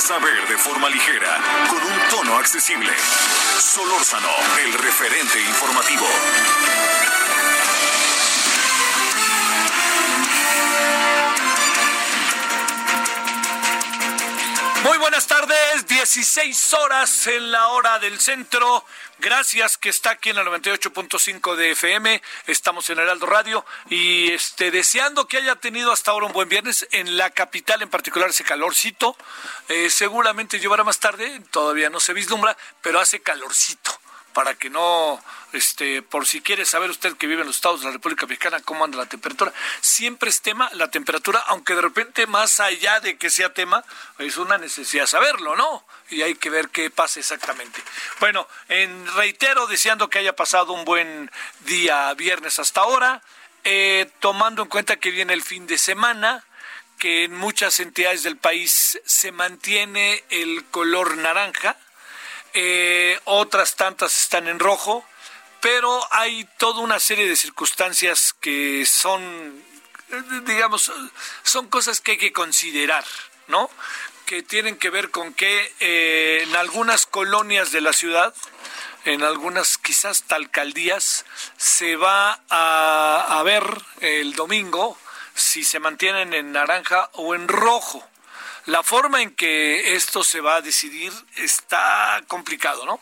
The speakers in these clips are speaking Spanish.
Saber de forma ligera, con un tono accesible. Solórzano, el referente informativo. Muy buenas tardes, 16 horas en la hora del centro. Gracias que está aquí en el 98.5 de FM. Estamos en Heraldo Radio y este deseando que haya tenido hasta ahora un buen viernes en la capital, en particular ese calorcito. Eh, seguramente llevará más tarde, todavía no se vislumbra, pero hace calorcito para que no, este, por si quiere saber usted que vive en los estados de la República Mexicana, cómo anda la temperatura. Siempre es tema la temperatura, aunque de repente más allá de que sea tema, es una necesidad saberlo, ¿no? Y hay que ver qué pasa exactamente. Bueno, en reitero, deseando que haya pasado un buen día viernes hasta ahora, eh, tomando en cuenta que viene el fin de semana, que en muchas entidades del país se mantiene el color naranja, eh, otras tantas están en rojo, pero hay toda una serie de circunstancias que son, digamos, son cosas que hay que considerar, ¿no? Que tienen que ver con que eh, en algunas colonias de la ciudad, en algunas quizás alcaldías, se va a, a ver el domingo si se mantienen en naranja o en rojo. La forma en que esto se va a decidir está complicado, ¿no?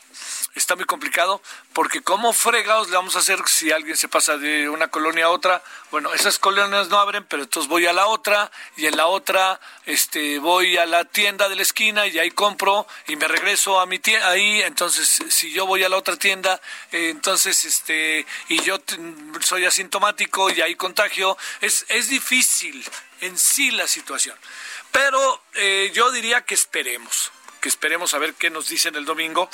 Está muy complicado porque cómo fregados le vamos a hacer si alguien se pasa de una colonia a otra. Bueno, esas colonias no abren, pero entonces voy a la otra y en la otra este voy a la tienda de la esquina y ahí compro y me regreso a mi tienda ahí, entonces si yo voy a la otra tienda, eh, entonces este y yo soy asintomático y ahí contagio, es es difícil en sí la situación. Pero eh, yo diría que esperemos, que esperemos a ver qué nos dicen el domingo.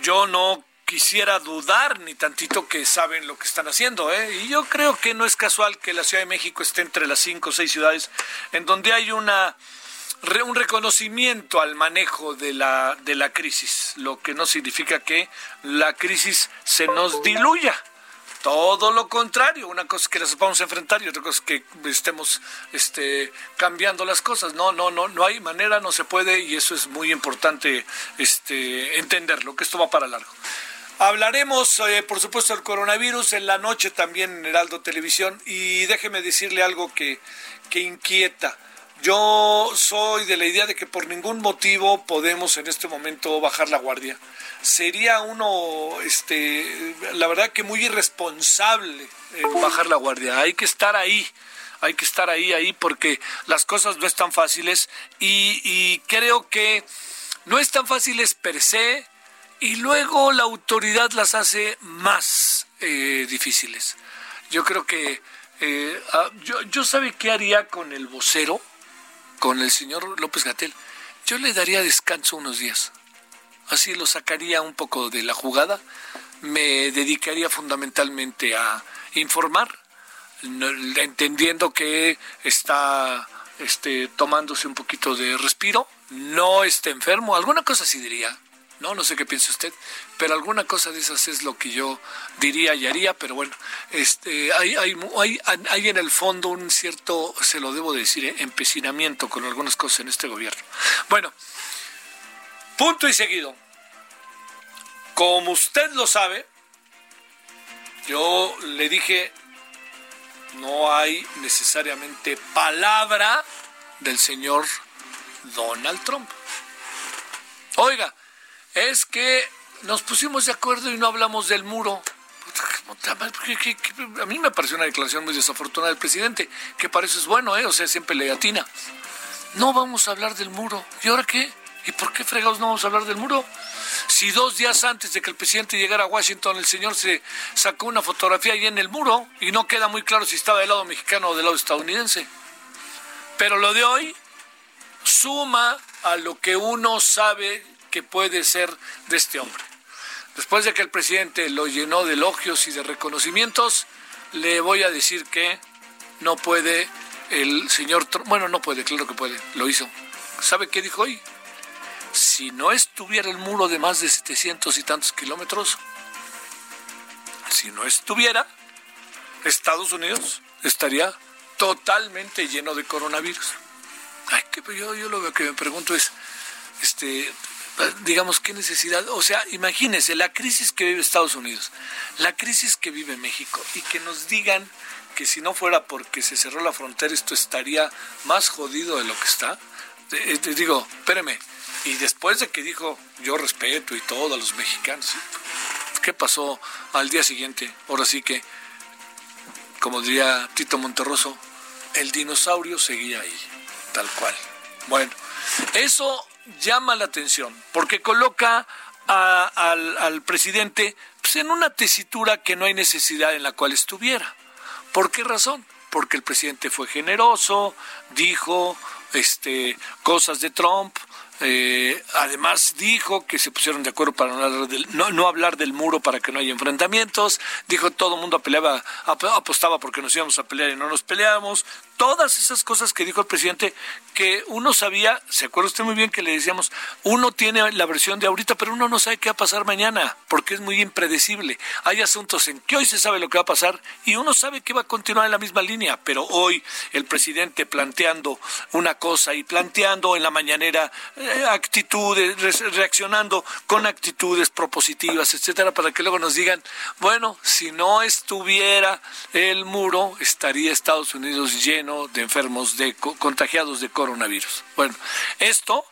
Yo no quisiera dudar ni tantito que saben lo que están haciendo. ¿eh? Y yo creo que no es casual que la Ciudad de México esté entre las cinco o seis ciudades en donde hay una un reconocimiento al manejo de la, de la crisis, lo que no significa que la crisis se nos diluya. Todo lo contrario, una cosa es que las vamos a enfrentar y otra cosa es que estemos este, cambiando las cosas. No, no, no, no hay manera, no se puede y eso es muy importante este, entenderlo, que esto va para largo. Hablaremos, eh, por supuesto, del coronavirus en la noche también en Heraldo Televisión y déjeme decirle algo que, que inquieta. Yo soy de la idea de que por ningún motivo podemos en este momento bajar la guardia. Sería uno, este, la verdad que muy irresponsable en bajar la guardia. Hay que estar ahí, hay que estar ahí, ahí, porque las cosas no están fáciles y, creo que no están fáciles per se y luego la autoridad las hace más eh, difíciles. Yo creo que eh, yo, yo sabe qué haría con el vocero con el señor López Gatel, yo le daría descanso unos días. Así lo sacaría un poco de la jugada. Me dedicaría fundamentalmente a informar, entendiendo que está este, tomándose un poquito de respiro, no está enfermo, alguna cosa sí diría, no, no sé qué piensa usted, pero alguna cosa de esas es lo que yo diría y haría, pero bueno, este, hay, hay, hay, hay en el fondo un cierto, se lo debo decir, ¿eh? empecinamiento con algunas cosas en este gobierno. Bueno, punto y seguido. Como usted lo sabe, yo le dije, no hay necesariamente palabra del señor Donald Trump. Oiga, es que nos pusimos de acuerdo y no hablamos del muro. A mí me pareció una declaración muy desafortunada del presidente, que para eso es bueno, ¿eh? o sea, siempre le atina. No vamos a hablar del muro. ¿Y ahora qué? ¿Y por qué fregados no vamos a hablar del muro? Si dos días antes de que el presidente llegara a Washington, el señor se sacó una fotografía ahí en el muro y no queda muy claro si estaba del lado mexicano o del lado estadounidense. Pero lo de hoy suma a lo que uno sabe que puede ser de este hombre. Después de que el presidente lo llenó de elogios y de reconocimientos, le voy a decir que no puede el señor bueno, no puede, claro que puede, lo hizo. ¿Sabe qué dijo hoy? Si no estuviera el muro de más de 700 y tantos kilómetros, si no estuviera, Estados Unidos estaría totalmente lleno de coronavirus. Ay, que yo, yo lo que me pregunto es, este, digamos, qué necesidad, o sea, imagínense la crisis que vive Estados Unidos, la crisis que vive México, y que nos digan que si no fuera porque se cerró la frontera esto estaría más jodido de lo que está. Te, digo, espéreme, y después de que dijo yo respeto y todo a los mexicanos, ¿qué pasó al día siguiente? Ahora sí que, como diría Tito Monterroso, el dinosaurio seguía ahí, tal cual. Bueno, eso llama la atención porque coloca al, al, presidente pues, en una tesitura que no hay necesidad en la cual estuviera. ¿Por qué razón? Porque el presidente fue generoso, dijo este, cosas de Trump, eh, además dijo que se pusieron de acuerdo para no hablar, del, muro para que no haya enfrentamientos. Dijo todo el mundo peleaba, apostaba porque nos íbamos a pelear y no nos peleábamos. Todas esas cosas que dijo el presidente que uno sabía, se acuerda usted muy bien que le decíamos, uno tiene la versión de ahorita, pero uno no sabe qué va a pasar mañana, porque es muy impredecible. Hay asuntos en que hoy se sabe lo que va a pasar y uno sabe que va a continuar en la misma línea, pero hoy el presidente planteando una cosa y planteando en la mañanera eh, actitudes, reaccionando con actitudes propositivas, etcétera, para que luego nos digan, bueno, si no estuviera el muro, estaría Estados Unidos lleno de enfermos, de contagiados de coronavirus. Bueno, esto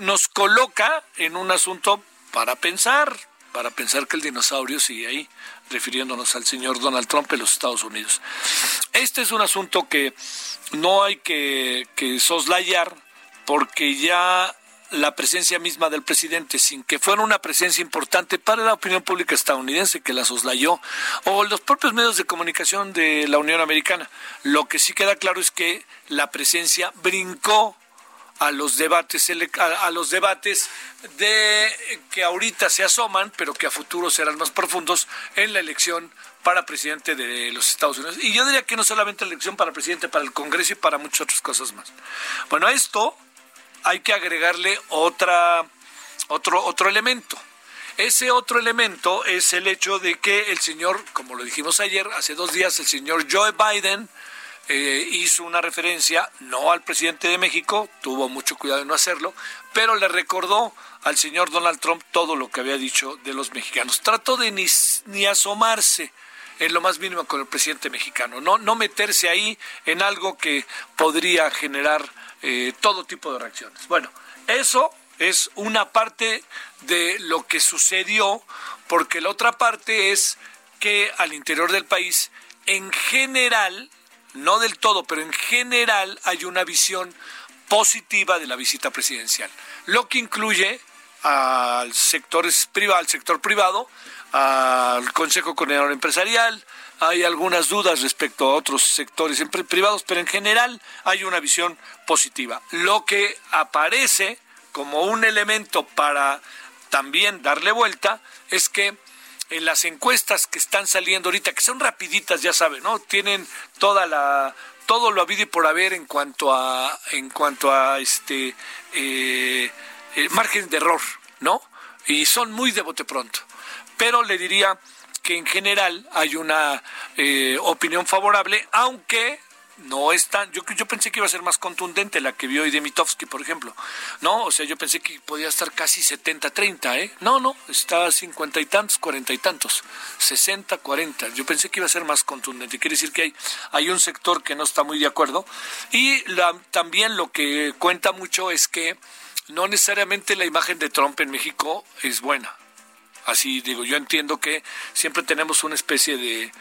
nos coloca en un asunto para pensar, para pensar que el dinosaurio sigue ahí, refiriéndonos al señor Donald Trump en los Estados Unidos. Este es un asunto que no hay que, que soslayar porque ya la presencia misma del presidente, sin que fuera una presencia importante para la opinión pública estadounidense que la soslayó, o los propios medios de comunicación de la Unión Americana. Lo que sí queda claro es que la presencia brincó a los debates a, los debates de que ahorita se asoman, pero que a futuro serán más profundos en la elección para presidente de los Estados Unidos. Y yo diría que no solamente la elección para presidente, para el Congreso y para muchas otras cosas más. Bueno, esto hay que agregarle otra, otro, otro elemento. Ese otro elemento es el hecho de que el señor, como lo dijimos ayer, hace dos días, el señor Joe Biden eh, hizo una referencia, no al presidente de México, tuvo mucho cuidado de no hacerlo, pero le recordó al señor Donald Trump todo lo que había dicho de los mexicanos. Trató de ni, ni asomarse en lo más mínimo con el presidente mexicano, no, no meterse ahí en algo que podría generar eh, todo tipo de reacciones. Bueno, eso es una parte de lo que sucedió, porque la otra parte es que al interior del país, en general, no del todo, pero en general hay una visión positiva de la visita presidencial, lo que incluye al sector privado, al sector privado, al Consejo Coordinador Empresarial, hay algunas dudas respecto a otros sectores privados, pero en general hay una visión positiva. Lo que aparece como un elemento para también darle vuelta es que en las encuestas que están saliendo ahorita, que son rapiditas, ya saben, ¿no? Tienen toda la todo lo habido y por haber en cuanto a en cuanto a este eh, eh, margen de error, ¿no? Y son muy de bote pronto. Pero le diría que en general hay una eh, opinión favorable, aunque no es tan, yo, yo pensé que iba a ser más contundente la que vio hoy Demitovsky, por ejemplo, ¿no? O sea, yo pensé que podía estar casi 70-30, ¿eh? No, no, está 50 y tantos, 40 y tantos, 60-40. Yo pensé que iba a ser más contundente. Quiere decir que hay, hay un sector que no está muy de acuerdo. Y la, también lo que cuenta mucho es que no necesariamente la imagen de Trump en México es buena. Así digo, yo entiendo que siempre tenemos una especie de...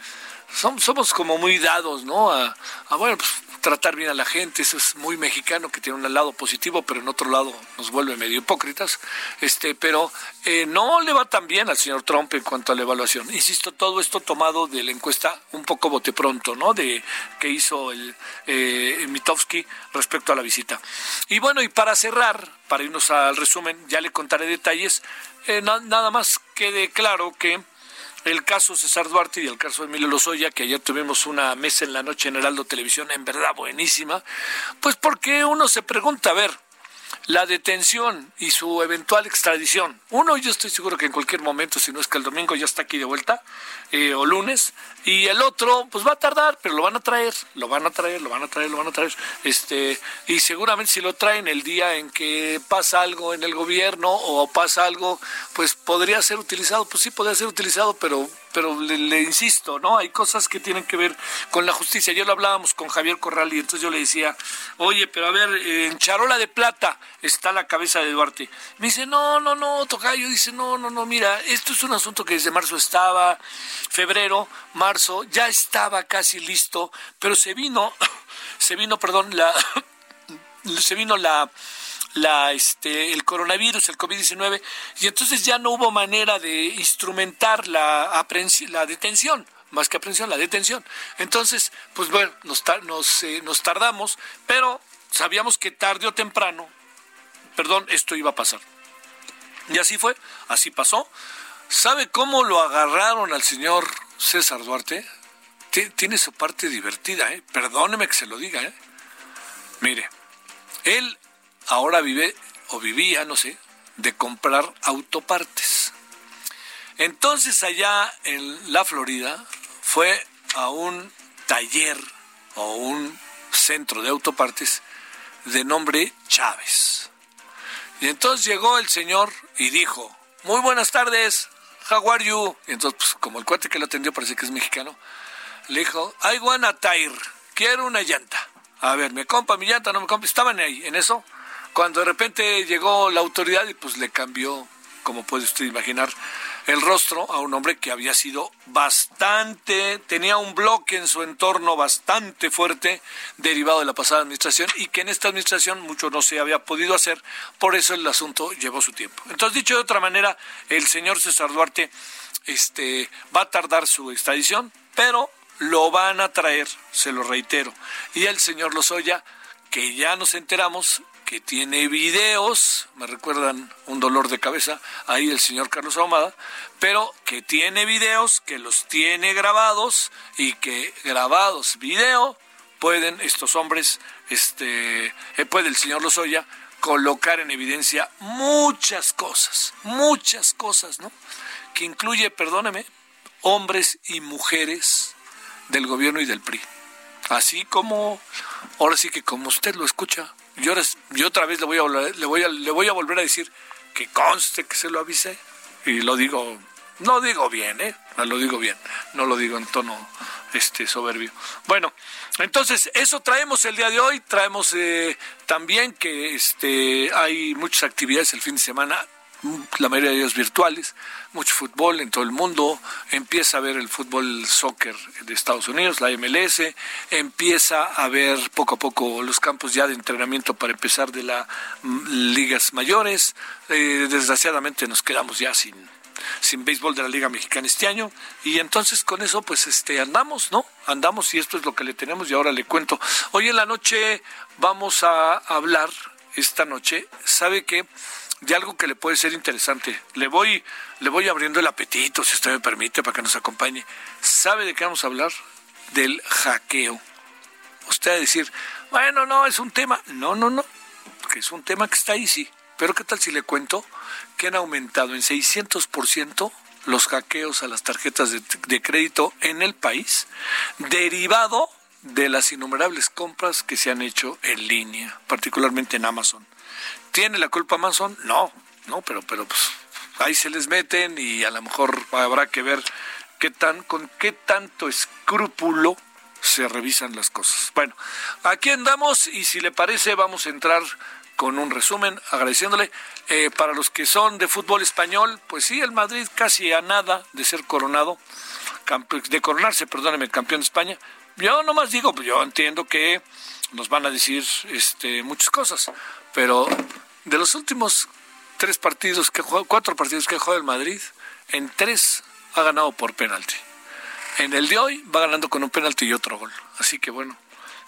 Somos, como muy dados, ¿no? A, bueno, pues tratar bien a la gente, eso es muy mexicano que tiene un lado positivo, pero en otro lado nos vuelve medio hipócritas. Este, pero eh, no le va tan bien al señor Trump en cuanto a la evaluación. Insisto, todo esto tomado de la encuesta un poco bote pronto, ¿no? De que hizo el eh, Mitofsky respecto a la visita. Y bueno, y para cerrar, para irnos al resumen, ya le contaré detalles. Eh, nada más quede claro que el caso César Duarte y el caso Emilio Lozoya, que ayer tuvimos una mesa en la noche en Heraldo Televisión, en verdad buenísima, pues porque uno se pregunta, a ver, la detención y su eventual extradición. Uno, yo estoy seguro que en cualquier momento, si no es que el domingo ya está aquí de vuelta, eh, o lunes, y el otro, pues va a tardar, pero lo van a traer, lo van a traer, lo van a traer, lo van a traer, este, y seguramente si lo traen el día en que pasa algo en el gobierno o pasa algo, pues podría ser utilizado, pues sí podría ser utilizado, pero pero le, insisto, ¿no? Hay cosas que tienen que ver con la justicia. Ayer lo hablábamos con Javier Corral y entonces yo le decía, oye, pero a ver, en charola de plata está la cabeza de Duarte. Me dice, no, no, no, Tocayo, dice, no, no, no, mira, esto es un asunto que desde marzo estaba, febrero, marzo, ya estaba casi listo, pero se vino, se vino, perdón, la, se vino la este, el coronavirus, el COVID-19, y entonces ya no hubo manera de instrumentar la, la detención más que aprehensión, la detención. Entonces, pues bueno, eh, nos tardamos, pero sabíamos que tarde o temprano, perdón, esto iba a pasar. Y así fue, así pasó. ¿Sabe cómo lo agarraron al señor César Duarte? Tiene su parte divertida, ¿eh? Perdóneme que se lo diga, ¿eh? Mire, él ahora vive o vivía, no sé, de comprar autopartes. Entonces allá en la Florida fue a un taller o un centro de autopartes de nombre Chávez. Y entonces llegó el señor y dijo, muy buenas tardes, how are you? Y entonces, pues, como el cuate que lo atendió parece que es mexicano, le dijo, I want a tire, quiero una llanta. A ver, ¿me compra mi llanta? ¿No me compra? Estaban ahí, en eso cuando de repente llegó la autoridad y pues le cambió, como puede usted imaginar, el rostro a un hombre que había sido bastante, tenía un bloque en su entorno bastante fuerte derivado de la pasada administración y que en esta administración mucho no se había podido hacer, por eso el asunto llevó su tiempo. Entonces, dicho de otra manera, el señor César Duarte este, va a tardar su extradición, pero lo van a traer, se lo reitero. Y el señor Lozoya, que ya nos enteramos, que tiene videos, me recuerdan un dolor de cabeza, ahí el señor Carlos Ahumada, pero que tiene videos, que los tiene grabados y que grabados video pueden estos hombres, este, eh, puede el señor Lozoya colocar en evidencia muchas cosas, muchas cosas, ¿no? Que incluye, perdóneme, hombres y mujeres del gobierno y del PRI. Así como, ahora sí que como usted lo escucha, yo, yo otra vez le voy, a, le, voy a, le voy a volver a decir que conste que se lo avise y lo digo, no digo bien, ¿eh? Lo digo bien, no lo digo en tono este soberbio. Bueno, entonces eso traemos el día de hoy, traemos eh, también que este hay muchas actividades el fin de semana la mayoría de ellos virtuales, mucho fútbol en todo el mundo, empieza a ver el fútbol soccer de Estados Unidos, la MLS, empieza a ver poco a poco los campos ya de entrenamiento para empezar de las mm, ligas mayores, eh, desgraciadamente nos quedamos ya sin sin béisbol de la Liga Mexicana este año y entonces con eso pues este andamos, ¿no? Andamos y esto es lo que le tenemos y ahora le cuento. Hoy en la noche vamos a hablar esta noche, ¿sabe qué? De algo que le puede ser interesante. Le voy, le voy abriendo el apetito, si usted me permite, para que nos acompañe. ¿Sabe de qué vamos a hablar? Del hackeo. Usted va a decir, bueno, no, es un tema. No, no, no, que es un tema que está ahí, sí. Pero ¿qué tal si le cuento que han aumentado en 600% los hackeos a las tarjetas de, de crédito en el país, derivado de las innumerables compras que se han hecho en línea, particularmente en Amazon. ¿Tiene la culpa Amazon? No, no, pero, pero pues ahí se les meten y a lo mejor habrá que ver qué tan, con qué tanto escrúpulo se revisan las cosas. Bueno, aquí andamos y si le parece vamos a entrar con un resumen agradeciéndole. Eh, para los que son de fútbol español, pues sí, el Madrid casi a nada de ser coronado, de coronarse, perdóneme, campeón de España, yo nomás digo, pues yo entiendo que nos van a decir este, muchas cosas, pero de los últimos tres partidos que jugado, cuatro partidos que ha el Madrid, en tres ha ganado por penalti. En el de hoy va ganando con un penalti y otro gol. Así que bueno,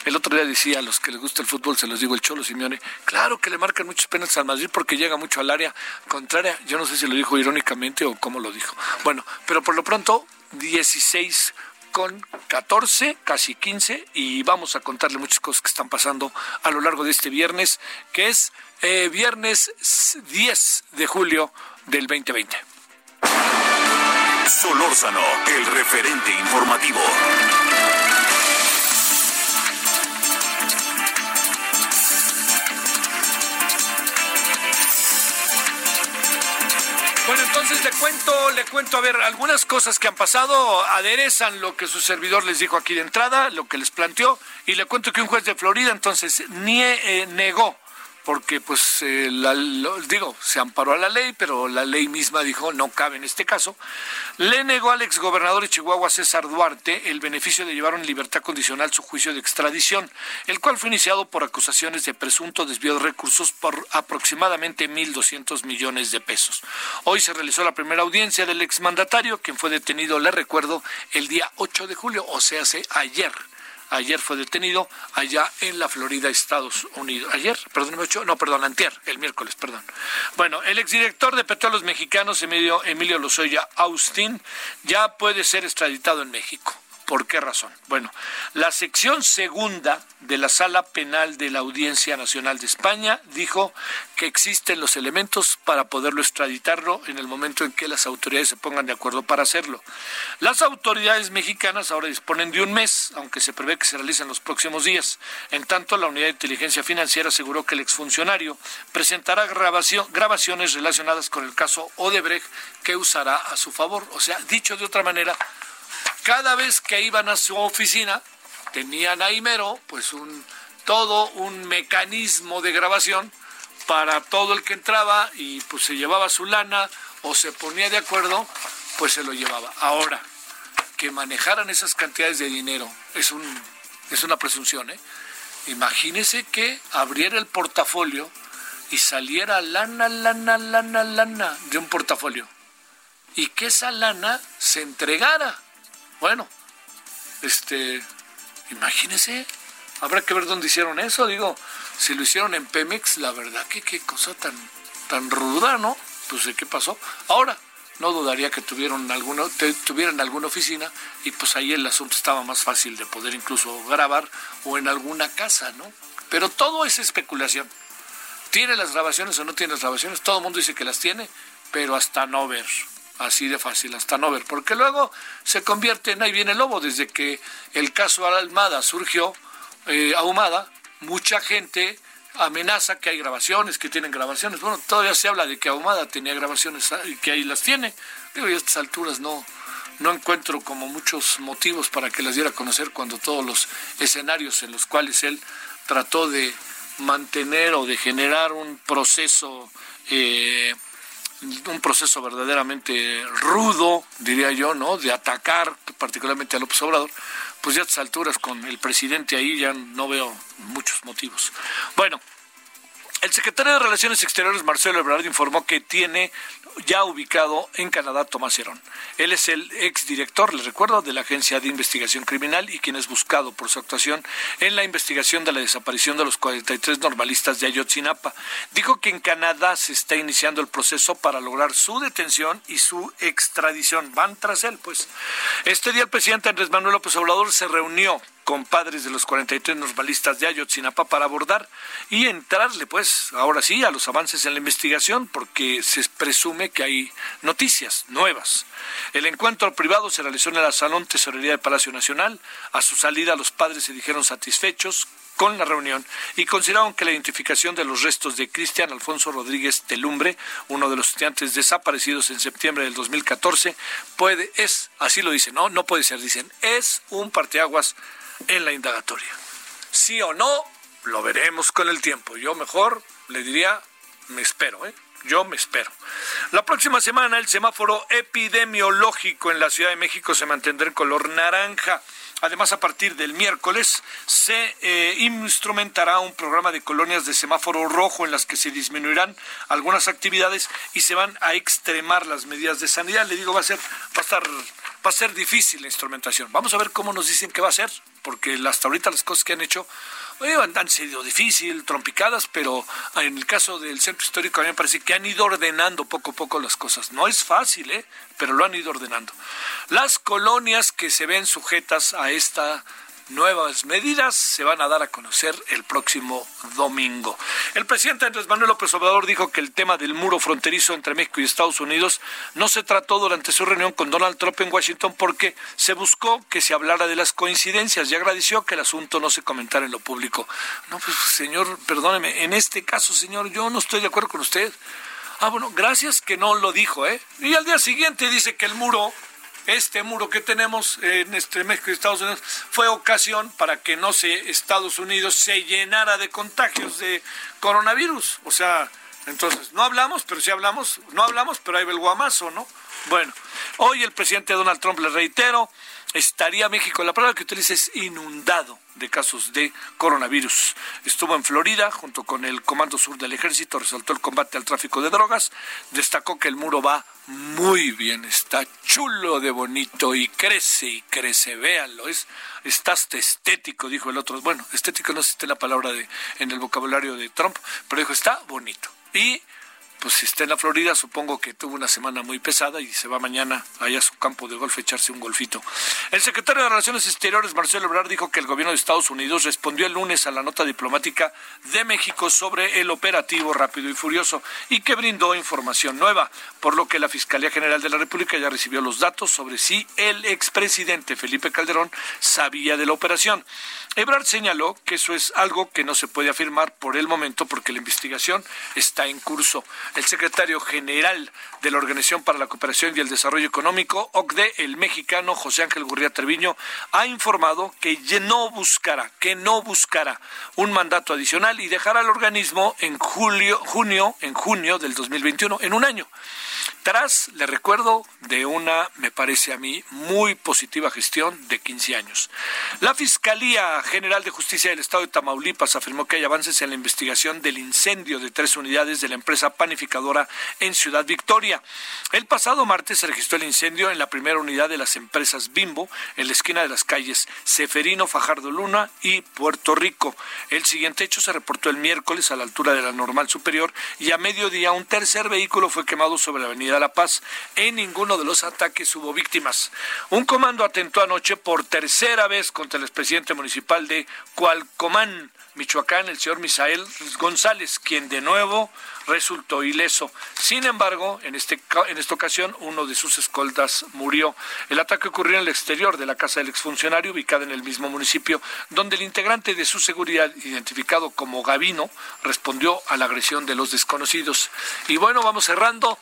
el otro día decía a los que les gusta el fútbol, se los digo el Cholo Simeone, claro que le marcan muchos penaltis al Madrid porque llega mucho al área contraria. Yo no sé si lo dijo irónicamente o cómo lo dijo. Bueno, pero por lo pronto, 16 con 14, casi 15, y vamos a contarle muchas cosas que están pasando a lo largo de este viernes, que es eh, viernes 10 de julio del 2020. Solórzano, el referente informativo. Le cuento, le cuento, a ver, algunas cosas que han pasado aderezan lo que su servidor les dijo aquí de entrada, lo que les planteó, y le cuento que un juez de Florida entonces nie, eh, negó porque pues eh, digo, se amparó a la ley, pero la ley misma dijo no cabe en este caso, le negó al exgobernador de Chihuahua César Duarte el beneficio de llevar en libertad condicional su juicio de extradición, el cual fue iniciado por acusaciones de presunto desvío de recursos por aproximadamente 1.200 millones de pesos. Hoy se realizó la primera audiencia del exmandatario, quien fue detenido, le recuerdo, el día 8 de julio, o sea, hace ayer ayer fue detenido allá en la Florida, Estados Unidos. Ayer, perdón, no, perdón, antier, el miércoles, perdón. Bueno, el exdirector de Petróleos Mexicanos, Emilio, Emilio Lozoya Austin, ya puede ser extraditado en México. ¿Por qué razón? Bueno, la sección segunda de la Sala Penal de la Audiencia Nacional de España dijo que existen los elementos para poderlo extraditarlo en el momento en que las autoridades se pongan de acuerdo para hacerlo. Las autoridades mexicanas ahora disponen de un mes, aunque se prevé que se realice en los próximos días. En tanto, la Unidad de Inteligencia Financiera aseguró que el exfuncionario presentará grabaciones relacionadas con el caso Odebrecht que usará a su favor. O sea, dicho de otra manera, cada vez que iban a su oficina, tenían ahí mero, pues un, todo un mecanismo de grabación para todo el que entraba y pues se llevaba su lana o se ponía de acuerdo, pues se lo llevaba. Ahora, que manejaran esas cantidades de dinero es, un, es una presunción, ¿eh? Imagínese que abriera el portafolio y saliera lana, lana, lana, lana de un portafolio y que esa lana se entregara bueno, este, imagínese, habrá que ver dónde hicieron eso, digo, si lo hicieron en Pemex, la verdad que qué cosa tan, tan ruda, ¿no? Pues qué pasó. Ahora, no dudaría que tuvieron alguna, tuvieran alguna oficina y pues ahí el asunto estaba más fácil de poder incluso grabar o en alguna casa, ¿no? Pero todo es especulación. ¿Tiene las grabaciones o no tiene las grabaciones? Todo el mundo dice que las tiene, pero hasta no ver así de fácil, hasta no ver, porque luego se convierte en ahí viene el lobo, desde que el caso Almada surgió, eh, ahumada, mucha gente amenaza que hay grabaciones, que tienen grabaciones, bueno, todavía se habla de que Ahumada tenía grabaciones ah, y que ahí las tiene, y a estas alturas no, no encuentro como muchos motivos para que las diera a conocer cuando todos los escenarios en los cuales él trató de mantener o de generar un proceso eh, un proceso verdaderamente rudo, diría yo, ¿no? De atacar particularmente a López Obrador, pues ya a estas alturas con el presidente ahí ya no veo muchos motivos. Bueno, el secretario de Relaciones Exteriores, Marcelo Ebrard, informó que tiene ya ubicado en Canadá Tomás Herón. Él es el exdirector, les recuerdo, de la Agencia de Investigación Criminal y quien es buscado por su actuación en la investigación de la desaparición de los 43 normalistas de Ayotzinapa. Dijo que en Canadá se está iniciando el proceso para lograr su detención y su extradición. Van tras él, pues. Este día el presidente Andrés Manuel López Obrador se reunió con padres de los 43 normalistas de Ayotzinapa para abordar y entrarle, pues, ahora sí, a los avances en la investigación, porque se presume que hay noticias nuevas. El encuentro privado se realizó en el Salón Tesorería del Palacio Nacional. A su salida, los padres se dijeron satisfechos con la reunión y consideraron que la identificación de los restos de Cristian Alfonso Rodríguez Telumbre, uno de los estudiantes desaparecidos en septiembre del 2014, puede, es, así lo dicen, no, no puede ser, dicen, es un parteaguas en la indagatoria. Sí o no, lo veremos con el tiempo. Yo mejor le diría, me espero, ¿eh? Yo me espero. La próxima semana el semáforo epidemiológico en la Ciudad de México se mantendrá en color naranja Además, a partir del miércoles se eh, instrumentará un programa de colonias de semáforo rojo en las que se disminuirán algunas actividades y se van a extremar las medidas de sanidad. Le digo, va a ser, va a estar, va a ser difícil la instrumentación. Vamos a ver cómo nos dicen que va a ser, porque hasta ahorita las cosas que han hecho han sido difícil, trompicadas, pero en el caso del centro histórico a mí me parece que han ido ordenando poco a poco las cosas. No es fácil, ¿eh? pero lo han ido ordenando. Las colonias que se ven sujetas a esta nuevas medidas se van a dar a conocer el próximo domingo. El presidente Andrés Manuel López Obrador dijo que el tema del muro fronterizo entre México y Estados Unidos no se trató durante su reunión con Donald Trump en Washington porque se buscó que se hablara de las coincidencias y agradeció que el asunto no se comentara en lo público. No, pues señor, perdóneme, en este caso, señor, yo no estoy de acuerdo con usted. Ah, bueno, gracias que no lo dijo, ¿eh? Y al día siguiente dice que el muro este muro que tenemos en este México y Estados Unidos fue ocasión para que no se Estados Unidos se llenara de contagios de coronavirus. O sea, entonces, no hablamos, pero sí hablamos, no hablamos, pero hay el guamazo, ¿no? Bueno, hoy el presidente Donald Trump, le reitero, estaría México, la palabra que utiliza es inundado de casos de coronavirus. Estuvo en Florida junto con el Comando Sur del Ejército, resaltó el combate al tráfico de drogas, destacó que el muro va muy bien, está chulo de bonito y crece y crece, véanlo, es, está hasta estético, dijo el otro. Bueno, estético no existe la palabra de, en el vocabulario de Trump, pero dijo, está bonito. Y pues si está en la Florida, supongo que tuvo una semana muy pesada y se va mañana allá a su campo de golf a echarse un golfito. El secretario de Relaciones Exteriores, Marcelo Ebrard, dijo que el gobierno de Estados Unidos respondió el lunes a la nota diplomática de México sobre el operativo rápido y furioso y que brindó información nueva, por lo que la Fiscalía General de la República ya recibió los datos sobre si el expresidente Felipe Calderón sabía de la operación. Ebrard señaló que eso es algo que no se puede afirmar por el momento porque la investigación está en curso. El secretario general de la Organización para la Cooperación y el Desarrollo Económico, OCDE, el mexicano José Ángel Gurría Treviño, ha informado que no buscará, que no buscará un mandato adicional y dejará al organismo en julio, junio, en junio del 2021, en un año. Tras, le recuerdo, de una, me parece a mí, muy positiva gestión de 15 años. La Fiscalía General de Justicia del Estado de Tamaulipas afirmó que hay avances en la investigación del incendio de tres unidades de la empresa panificadora en Ciudad Victoria. El pasado martes se registró el incendio en la primera unidad de las empresas Bimbo, en la esquina de las calles Seferino, Fajardo Luna y Puerto Rico. El siguiente hecho se reportó el miércoles a la altura de la normal superior y a mediodía un tercer vehículo fue quemado sobre la avenida La Paz. En ninguno de los ataques hubo víctimas. Un comando atentó anoche por tercera vez contra el expresidente municipal de Cualcomán, Michoacán, el señor Misael González, quien de nuevo resultó ileso. Sin embargo, en, este, en esta ocasión, uno de sus escoltas murió. El ataque ocurrió en el exterior de la casa del exfuncionario, ubicada en el mismo municipio, donde el integrante de su seguridad, identificado como Gavino, respondió a la agresión de los desconocidos. Y bueno, vamos cerrando.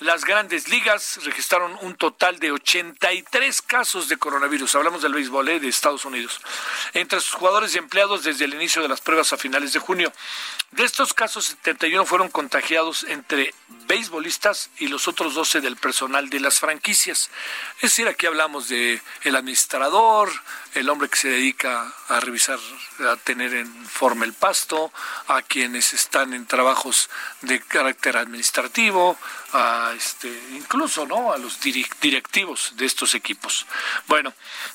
Las grandes ligas registraron un total de 83 casos de coronavirus. Hablamos del béisbol ¿eh? de Estados Unidos. Entre sus jugadores y empleados desde el inicio de las pruebas a finales de junio. De estos casos, 71 fueron contagiados entre beisbolistas y los otros 12 del personal de las franquicias. Es decir, aquí hablamos de el administrador, el hombre que se dedica a revisar, a tener en forma el pasto, a quienes están en trabajos de carácter administrativo, a este, incluso ¿no? a los directivos de estos equipos. Bueno,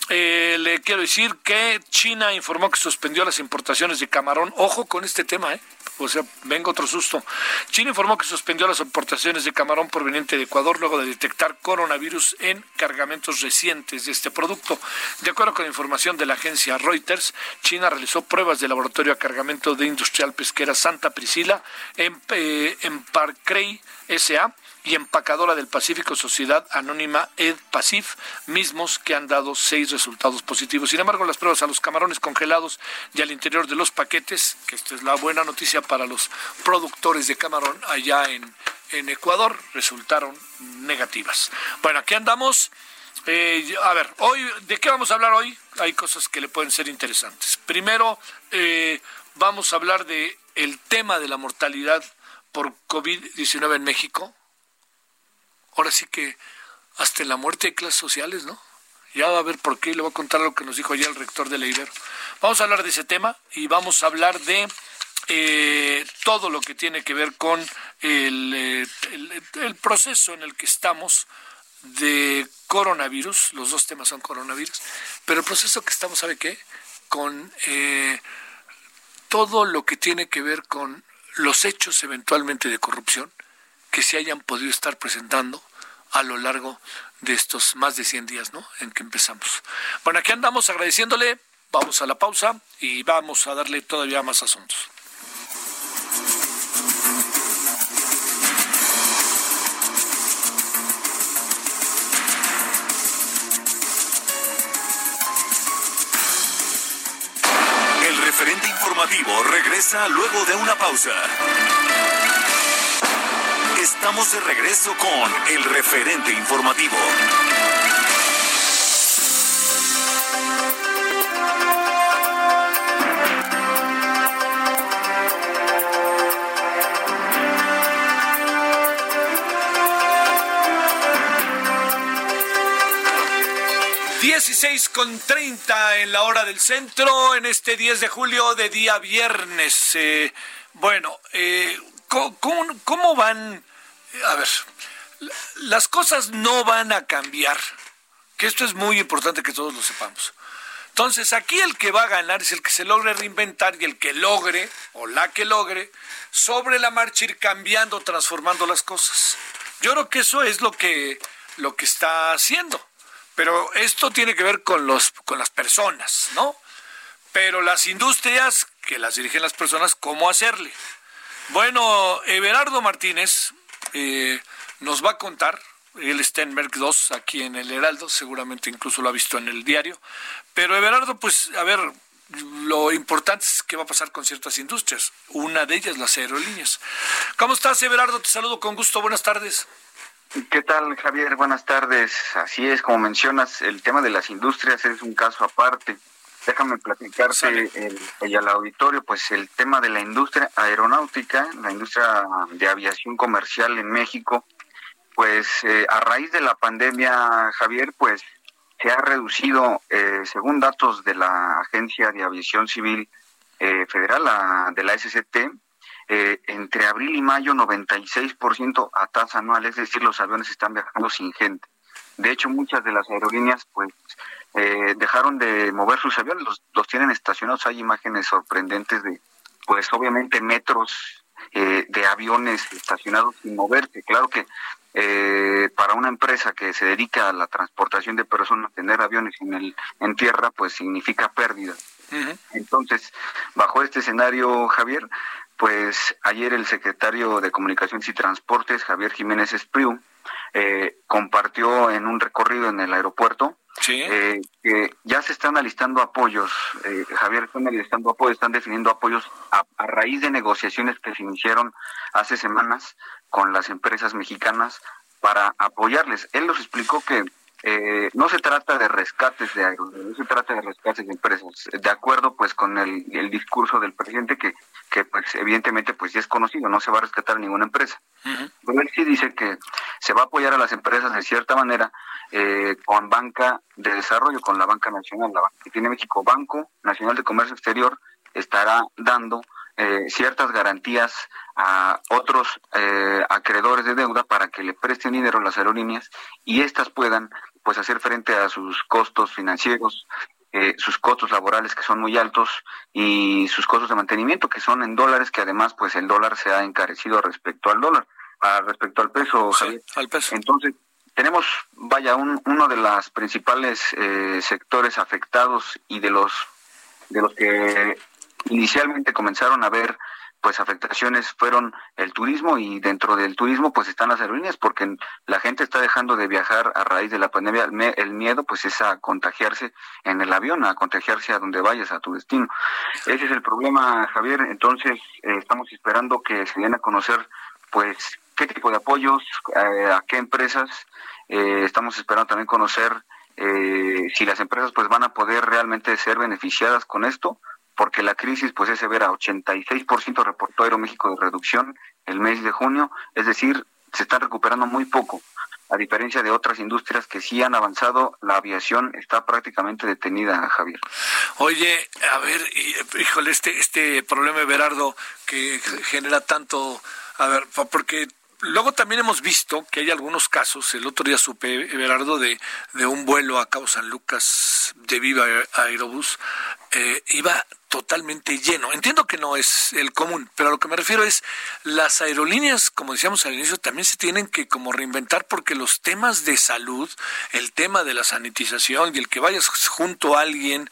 eh, le quiero decir que China informó que suspendió las importaciones de camarón. Ojo con este tema, ¿eh? O sea, venga otro susto. China informó que suspendió las importaciones de camarón proveniente de Ecuador luego de detectar coronavirus en cargamentos recientes de este producto. De acuerdo con la información de la agencia Reuters, China realizó pruebas de laboratorio a cargamento de industrial pesquera Santa Priscila en, eh, en Parcrey SA y empacadora del Pacífico Sociedad Anónima Ed Pacif, mismos que han dado seis resultados positivos. Sin embargo, las pruebas a los camarones congelados y al interior de los paquetes, que esta es la buena noticia para los productores de camarón allá en, en Ecuador, resultaron negativas. Bueno, aquí andamos. Eh, a ver, hoy, ¿de qué vamos a hablar hoy? Hay cosas que le pueden ser interesantes. Primero, eh, vamos a hablar de el tema de la mortalidad por COVID-19 en México ahora sí que hasta la muerte hay clases sociales, ¿no? Ya va a ver por qué, le voy a contar lo que nos dijo ayer el rector de Leidero. Vamos a hablar de ese tema y vamos a hablar de eh, todo lo que tiene que ver con el, el, proceso en el que estamos de coronavirus, los dos temas son coronavirus, pero el proceso que estamos, ¿sabe qué? Con eh, todo lo que tiene que ver con los hechos eventualmente de corrupción que se hayan podido estar presentando a lo largo de estos más de 100 días, ¿no? En que empezamos. Bueno, aquí andamos agradeciéndole, vamos a la pausa y vamos a darle todavía más asuntos. referente informativo regresa luego de una pausa. Estamos de regreso con el referente informativo. 16 con 30 en la hora del centro, en este 10 de julio de día viernes. Eh, bueno, eh, ¿cómo, van? A ver, las cosas no van a cambiar, que esto es muy importante que todos lo sepamos. Entonces, aquí el que va a ganar es el que se logre reinventar y el que logre, o la que logre, sobre la marcha ir cambiando, transformando las cosas. Yo creo que eso es lo que, lo que está haciendo. Pero esto tiene que ver con, los, con las personas, ¿no? Pero las industrias, que las dirigen las personas, ¿cómo hacerle? Bueno, Everardo Martínez eh, nos va a contar, él está en Merck 2, aquí en el Heraldo, seguramente incluso lo ha visto en el diario, pero Everardo, pues, a ver, lo importante es qué va a pasar con ciertas industrias, una de ellas las aerolíneas. ¿Cómo estás, Everardo? Te saludo con gusto, buenas tardes. ¿Qué tal, Javier? Buenas tardes. Así es, como mencionas, el tema de las industrias es un caso aparte. Déjame platicarte el, y al auditorio, pues el tema de la industria aeronáutica, la industria de aviación comercial en México, pues eh, a raíz de la pandemia, Javier, pues se ha reducido, eh, según datos de la Agencia de Aviación Civil eh, Federal, la, de la SCT, eh, entre abril y mayo 96% a tasa anual, es decir, los aviones están viajando sin gente. De hecho, muchas de las aerolíneas pues eh, dejaron de mover sus aviones, los, tienen estacionados. Hay imágenes sorprendentes de, pues obviamente, metros eh, de aviones estacionados sin moverse. Claro que para una empresa que se dedica a la transportación de personas, tener aviones en, el, en tierra, pues significa pérdida. Entonces, bajo este escenario, Javier, pues ayer el secretario de Comunicaciones y Transportes, Javier Jiménez Espriu, eh, compartió en un recorrido en el aeropuerto eh, que ya se están alistando apoyos, eh, Javier, están alistando apoyos, están definiendo apoyos a, raíz de negociaciones que se iniciaron hace semanas con las empresas mexicanas para apoyarles. Él nos explicó que eh, no se trata de rescates de aeronaves, no se trata de rescates de empresas, de acuerdo pues con el, el discurso del presidente que, que pues evidentemente pues ya es conocido, no se va a rescatar ninguna empresa. Pero él sí dice que se va a apoyar a las empresas de cierta manera eh, con banca de desarrollo, con la banca nacional, la banca que tiene México, Banco Nacional de Comercio Exterior, estará dando eh, ciertas garantías a otros eh, acreedores de deuda para que le presten dinero a las aerolíneas y éstas puedan pues hacer frente a sus costos financieros, eh, sus costos laborales que son muy altos y sus costos de mantenimiento que son en dólares que además pues el dólar se ha encarecido respecto al dólar, a, respecto al peso. al peso. Entonces tenemos, vaya, un, uno de los principales eh, sectores afectados y de los de los que inicialmente comenzaron a ver pues afectaciones fueron el turismo y dentro del turismo pues están las aerolíneas porque la gente está dejando de viajar a raíz de la pandemia. El miedo pues es a contagiarse en el avión a contagiarse a donde vayas a tu destino. Ese es el problema Javier. Entonces eh, estamos esperando que se den a conocer pues qué tipo de apoyos eh, a qué empresas. Eh, estamos esperando también conocer si las empresas pues van a poder realmente ser beneficiadas con esto porque la crisis pues es severa, 86% reportó Aeroméxico de reducción el mes de junio, es decir, se está recuperando muy poco. a diferencia de otras industrias que sí han avanzado, la aviación está prácticamente detenida, Javier. Oye, a ver, híjole, este, este problema, Berardo, que genera tanto, a ver, porque luego también hemos visto que hay algunos casos, el otro día supe, Berardo, de, de un vuelo a Cabo San Lucas de Viva Aerobús, eh, iba totalmente lleno. Entiendo que no es el común, pero a lo que me refiero es las aerolíneas, como decíamos al inicio, también se tienen que como reinventar porque los temas de salud, el tema de la sanitización y el que vayas junto a alguien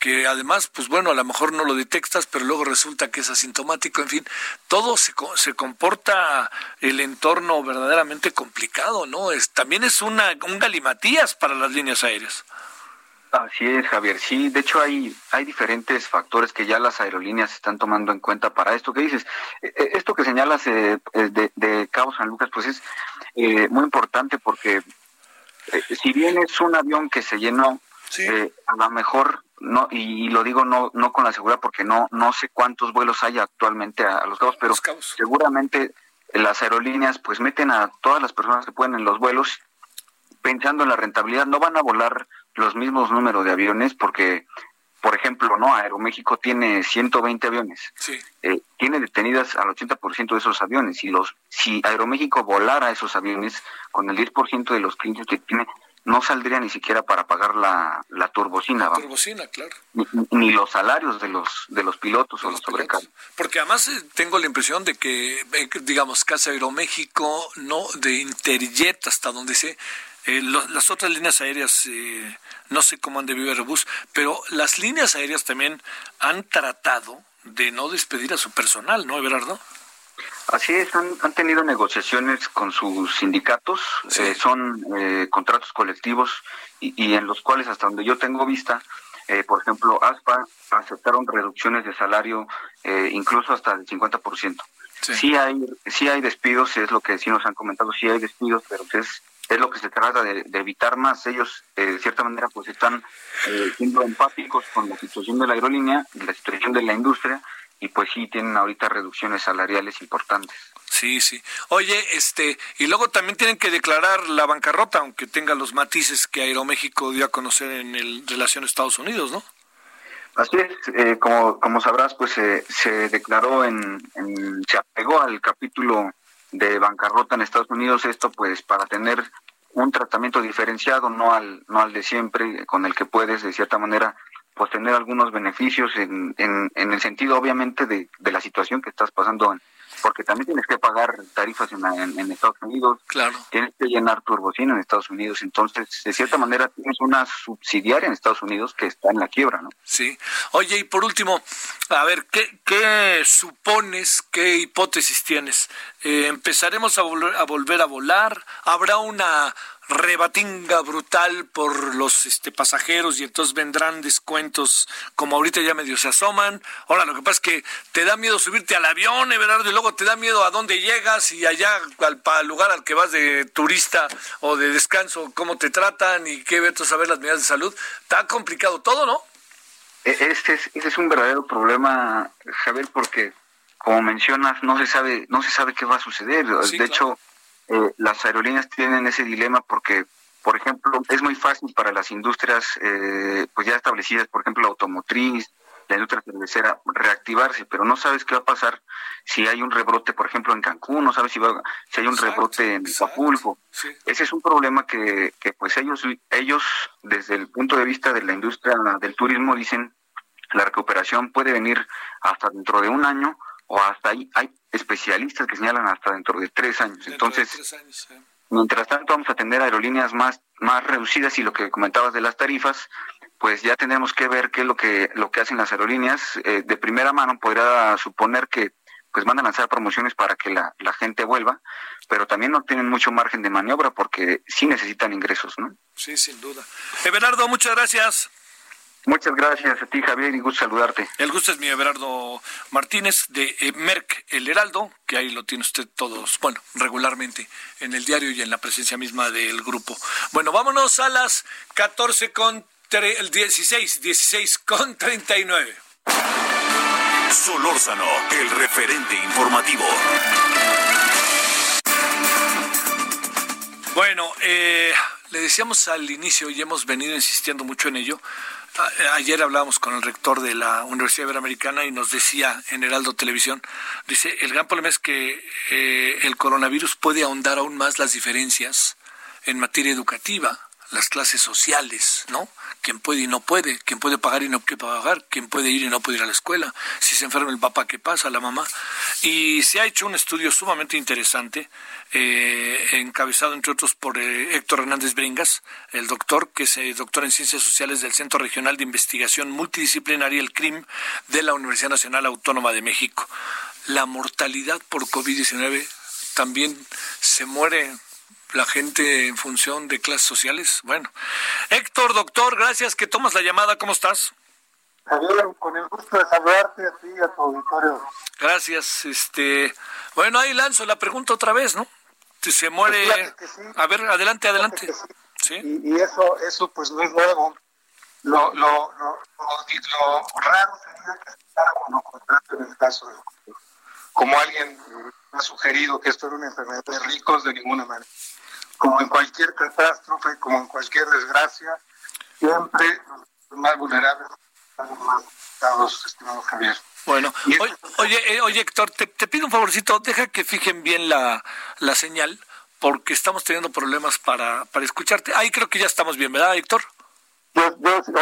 que además, pues bueno, a lo mejor no lo detectas, pero luego resulta que es asintomático, en fin, todo se, se comporta el entorno verdaderamente complicado, ¿no? Es, también es una, un galimatías para las líneas aéreas. Así es, Javier. Sí, de hecho hay, hay diferentes factores que ya las aerolíneas están tomando en cuenta para esto que dices. E, e, esto que señalas eh, de, de Cabo San Lucas, pues es eh, muy importante porque eh, si bien es un avión que se llenó, a lo mejor no y, lo digo no no con la seguridad porque no no sé cuántos vuelos hay actualmente a, los cabos, pero seguramente las aerolíneas pues meten a todas las personas que pueden en los vuelos pensando en la rentabilidad. No van a volar los mismos números de aviones porque, por ejemplo, no Aeroméxico tiene 120 aviones. Eh, tiene detenidas al 80% de esos aviones y los si Aeroméxico volara esos aviones con el 10% de los clientes que tiene no saldría ni siquiera para pagar la, la turbocina. La turbocina, claro. Ni, los salarios de los de los pilotos o los sobrecargos. Porque además eh, tengo la impresión de que, eh, digamos, Casa Aeroméxico, no de Interjet hasta donde se eh, las otras líneas aéreas, eh, no sé cómo han de vivir bus, pero las líneas aéreas también han tratado de no despedir a su personal, ¿no, Everardo? Así es, han, tenido negociaciones con sus sindicatos, eh, son contratos colectivos y, en los cuales, hasta donde yo tengo vista, por ejemplo, ASPA aceptaron reducciones de salario incluso hasta el 50%. Sí. sí. hay sí hay despidos, es lo que sí nos han comentado, sí hay despidos, pero es es lo que se trata de, evitar más. Ellos, eh, de cierta manera, pues están eh, siendo empáticos con la situación de la aerolínea, la situación de la industria, y pues sí tienen ahorita reducciones salariales importantes. Sí, sí. Oye, este, y luego también tienen que declarar la bancarrota, aunque tenga los matices que Aeroméxico dio a conocer en el relación Estados Unidos, ¿no? Así es, eh, como, como sabrás, pues se declaró en, en, se apegó al capítulo de bancarrota en Estados Unidos, esto pues para tener un tratamiento diferenciado, no al, no al de siempre, con el que puedes de cierta manera pues tener algunos beneficios en, en, en el sentido obviamente de, de la situación que estás pasando porque también tienes que pagar tarifas en, en, Estados Unidos, claro. tienes que llenar tu en Estados Unidos, entonces de cierta manera tienes una subsidiaria en Estados Unidos que está en la quiebra, ¿no? Sí. Oye, y por último, a ver, ¿qué, qué supones, qué hipótesis tienes? Eh, ¿Empezaremos a, a volver a volar? ¿Habrá una rebatinga brutal por los este, pasajeros y entonces vendrán descuentos como ahorita ya medio se asoman. Ahora, lo que pasa es que te da miedo subirte al avión, Everardo, y luego te da miedo a dónde llegas y allá al, lugar al que vas de turista o de descanso, cómo te tratan y qué a saber las medidas de salud. Está complicado todo, ¿no? E, este es, este es un verdadero problema, Javier, porque como mencionas, no se sabe, no se sabe qué va a suceder. de hecho, eh, las aerolíneas tienen ese dilema porque, por ejemplo, es muy fácil para las industrias eh, pues ya establecidas, por ejemplo, la automotriz, la industria cervecera, reactivarse, pero no sabes qué va a pasar si hay un rebrote, por ejemplo, en Cancún, no sabes si, va, si hay un rebrote en Acapulco. Ese es un problema que, que pues ellos, ellos, desde el punto de vista de la industria del turismo, dicen la recuperación puede venir hasta dentro de un año o hasta ahí hay especialistas que señalan hasta dentro de tres años. Entonces, mientras tanto vamos a tener aerolíneas más, más reducidas y lo que comentabas de las tarifas, pues ya tenemos que ver qué es lo que, lo que hacen las aerolíneas. Eh, de primera mano podría suponer que pues van a lanzar promociones para que la, la gente vuelva, pero también no tienen mucho margen de maniobra porque sí necesitan ingresos, ¿no? Sí, sin duda. Everardo, muchas gracias. Muchas gracias a ti, Javier, y gusto saludarte. El gusto es mío, Everardo Martínez, de eh, Merck El Heraldo, que ahí lo tiene usted todos, bueno, regularmente en el diario y en la presencia misma del grupo. Bueno, vámonos a las 14 con el 16, 16 con 39. Solórzano, el referente informativo. Bueno, eh, le decíamos al inicio y hemos venido insistiendo mucho en ello. Ayer hablábamos con el rector de la Universidad Iberoamericana y nos decía en Heraldo Televisión, dice, el gran problema es que eh, el coronavirus puede ahondar aún más las diferencias en materia educativa, las clases sociales, ¿no? Quién puede y no puede, quién puede pagar y no puede pagar, quién puede ir y no puede ir a la escuela, si se enferma el papá, ¿qué pasa? La mamá. Y se ha hecho un estudio sumamente interesante, eh, encabezado entre otros por eh, Héctor Hernández Bringas, el doctor, que es eh, doctor en Ciencias Sociales del Centro Regional de Investigación Multidisciplinaria, el CRIM, de la Universidad Nacional Autónoma de México. La mortalidad por COVID-19 también se muere la gente en función de clases sociales. Bueno, Héctor, doctor, gracias que tomas la llamada. ¿Cómo estás? Javier, con el gusto de saludarte a ti y a tu auditorio. Gracias. Este, bueno, ahí lanzo la pregunta otra vez, ¿no? Si se muere. Pues a ver, adelante, adelante. Sí. Y, eso, eso pues no es nuevo. Lo, lo, lo, lo, raro sería que se contrato en el caso de como alguien ha sugerido que esto era una enfermedad de ricos de ninguna manera como en cualquier catástrofe, como en cualquier desgracia, siempre los más vulnerables están más afectados, estimado Javier. Bueno, oye, eh, oye, Héctor, te, pido un favorcito, deja que fijen bien la, la señal, porque estamos teniendo problemas para, para escucharte. Ahí creo que ya estamos bien, ¿verdad, Héctor? Yo,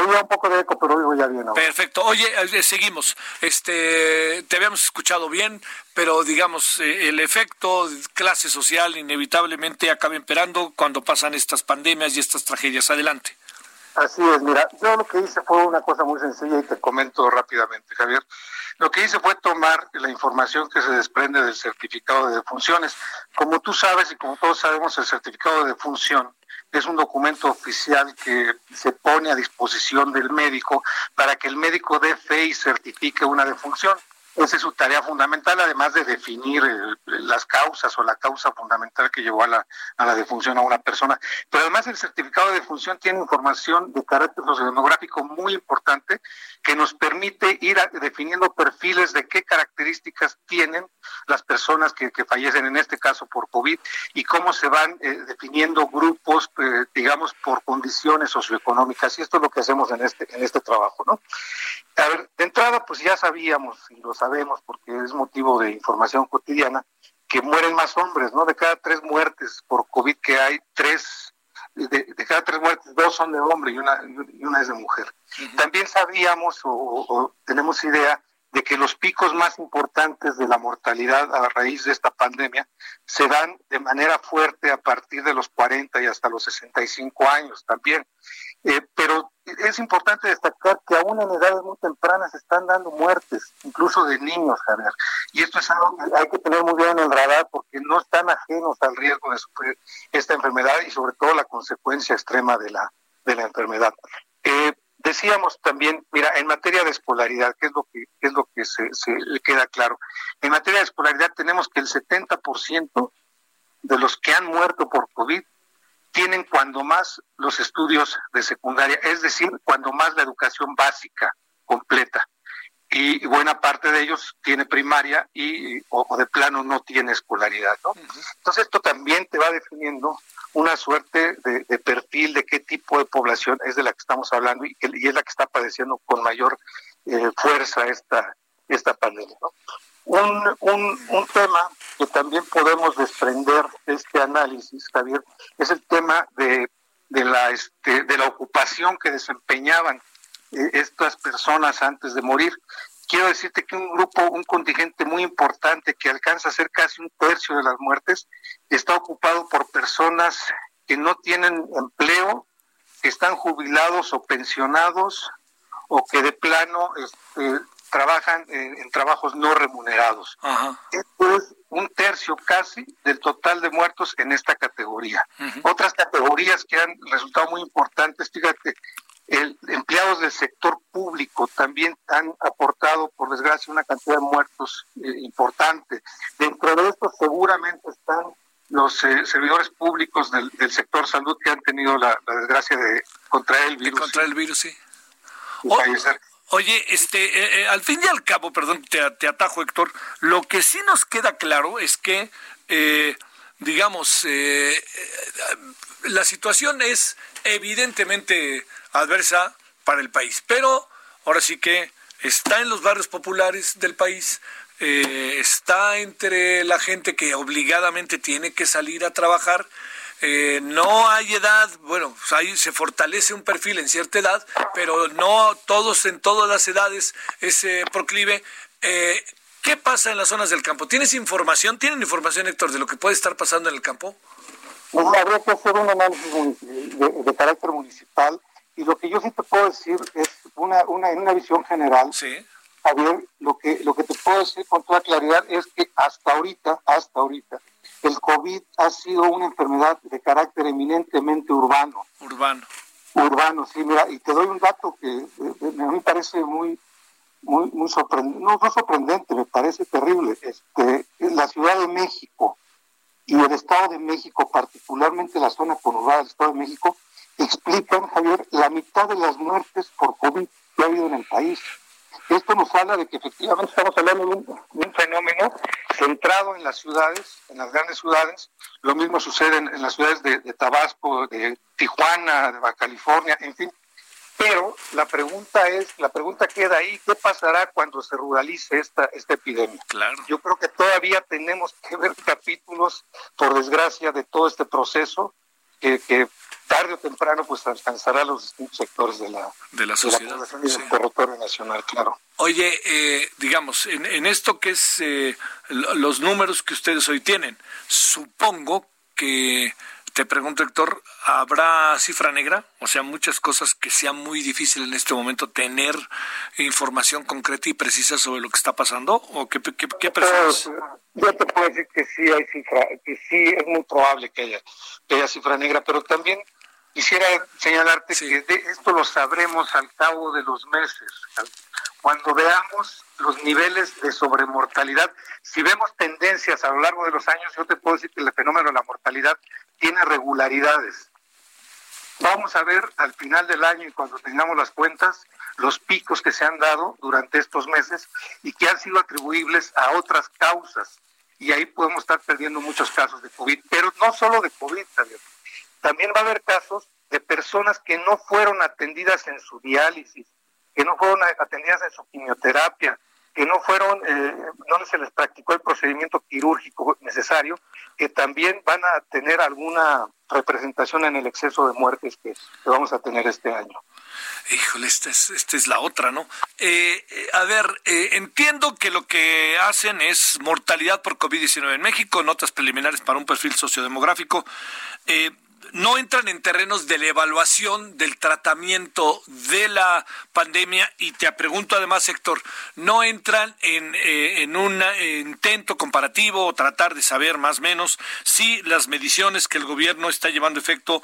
oía un poco de eco, pero oigo ya bien. Perfecto. Oye, eh, seguimos. Este, te habíamos escuchado bien, pero digamos, eh, el efecto clase social inevitablemente acaba imperando cuando pasan estas pandemias y estas tragedias. Adelante. Así es, mira, yo lo que hice fue una cosa muy sencilla y te comento rápidamente, Javier. Lo que hice fue tomar la información que se desprende del certificado de defunciones. Como tú sabes y como todos sabemos, el certificado de defunción es un documento oficial que se pone a disposición del médico para que el médico dé fe y certifique una defunción. Esa es su tarea fundamental, además de definir las causas o la causa fundamental que llevó a la, a la defunción a una persona. Pero además el certificado de defunción tiene información de carácter sociodemográfico muy importante que nos permite ir definiendo perfiles de qué características tienen las personas que, fallecen, en este caso por COVID, y cómo se van eh, definiendo grupos, eh, digamos, por condiciones socioeconómicas. Y esto es lo que hacemos en este, en este trabajo, ¿no? A ver, de entrada, pues ya sabíamos, y lo sabemos porque es motivo de información cotidiana, que mueren más hombres, ¿no? De cada tres muertes por COVID que hay, tres, de, cada tres muertes, dos son de hombre y una, y una es de mujer. También sabíamos o, tenemos idea de que los picos más importantes de la mortalidad a raíz de esta pandemia se dan de manera fuerte a partir de los 40 y hasta los 65 años también. Eh, pero es importante destacar que aún en edades muy tempranas están dando muertes, incluso de niños, Javier. Y esto es algo que hay que tener muy bien en el radar porque no están ajenos al riesgo de sufrir esta enfermedad y sobre todo la consecuencia extrema de la, de la enfermedad. Eh, decíamos también, mira, en materia de escolaridad, ¿qué es lo que, es lo que se, se queda claro? En materia de escolaridad tenemos que el 70% de los que han muerto por COVID tienen cuando más los estudios de secundaria, es decir, cuando más la educación básica completa. Y buena parte de ellos tiene primaria y o, de plano no tiene escolaridad, ¿no? Entonces esto también te va definiendo una suerte de, perfil de qué tipo de población es de la que estamos hablando y, y es la que está padeciendo con mayor eh, fuerza esta, esta pandemia, ¿no? Un, un, un tema que también podemos desprender de este análisis, Javier, es el tema de, de, la, este, de la ocupación que desempeñaban eh, estas personas antes de morir. Quiero decirte que un grupo, un contingente muy importante que alcanza a ser casi un tercio de las muertes, está ocupado por personas que no tienen empleo, que están jubilados o pensionados, o que de plano este, trabajan en, trabajos no remunerados. Esto es un tercio casi del total de muertos en esta categoría. Otras categorías que han resultado muy importantes, fíjate, el, empleados del sector público también han aportado, por desgracia, una cantidad de muertos eh, importante. Dentro de esto seguramente están los eh, servidores públicos del, sector salud que han tenido la, desgracia de contraer el virus. contraer el virus, sí. Oye, este, eh, eh, al fin y al cabo, perdón, te, atajo, Héctor, lo que sí nos queda claro es que, eh, digamos, eh, la situación es evidentemente adversa para el país, pero ahora sí que está en los barrios populares del país, está entre la gente que obligadamente tiene que salir a trabajar. Eh, no hay edad, bueno, pues ahí se fortalece un perfil en cierta edad, pero no todos en todas las edades ese proclive. Eh, ¿Qué pasa en las zonas del campo? ¿Tienes información? ¿Tienen información, Héctor, de lo que puede estar pasando en el campo? Pues habría que hacer un análisis de, de, carácter municipal y lo que yo sí te puedo decir es una, una, en una visión general. Sí. Javier, lo que, lo que te puedo decir con toda claridad es que hasta ahorita, hasta ahorita, el COVID ha sido una enfermedad de carácter eminentemente urbano. Urbano. Urbano, sí, mira, y te doy un dato que eh, a mí me parece muy, muy, muy sorprendente, no, no sorprendente, me parece terrible. Este, la Ciudad de México y el Estado de México, particularmente la zona conurbada del Estado de México, explican, Javier, la mitad de las muertes por COVID que ha habido en el país. Esto nos habla de que efectivamente estamos hablando de un, de un, fenómeno centrado en las ciudades, en las grandes ciudades. Lo mismo sucede en, en las ciudades de, de, Tabasco, de Tijuana, de Baja California, en fin. Pero la pregunta es, la pregunta queda ahí, ¿qué pasará cuando se ruralice esta, esta epidemia? Claro. Yo creo que todavía tenemos que ver capítulos, por desgracia, de todo este proceso que, que tarde o temprano pues alcanzará los distintos sectores de la, de la sociedad de la y del territorio nacional, claro. Oye, eh, digamos, en, en, esto que es eh, los números que ustedes hoy tienen, supongo que, te pregunto Héctor, ¿habrá cifra negra? O sea, muchas cosas que sea muy difícil en este momento tener información concreta y precisa sobre lo que está pasando, ¿o qué, qué, qué personas? Yo te puedo decir que sí hay cifra, que sí es muy probable que haya, que haya cifra negra, pero también quisiera señalarte sí. que de esto lo sabremos al cabo de los meses, cuando veamos los niveles de sobremortalidad. Si vemos tendencias a lo largo de los años, yo te puedo decir que el fenómeno de la mortalidad tiene regularidades. Vamos a ver al final del año y cuando tengamos las cuentas los picos que se han dado durante estos meses y que han sido atribuibles a otras causas. Y ahí podemos estar perdiendo muchos casos de COVID, pero no solo de COVID, también. También va a haber casos de personas que no fueron atendidas en su diálisis, que no fueron atendidas en su quimioterapia, que no fueron, eh, no se les practicó el procedimiento quirúrgico necesario, que también van a tener alguna representación en el exceso de muertes que, vamos a tener este año. Híjole, esta es, esta es la otra, ¿no? Eh, eh, a ver, eh, entiendo que lo que hacen es mortalidad por COVID-19 en México, notas preliminares para un perfil sociodemográfico. No entran en terrenos de la evaluación del tratamiento de la pandemia y te pregunto además, Héctor, no entran en, eh, en un eh, intento comparativo o tratar de saber más o menos si las mediciones que el gobierno está llevando efecto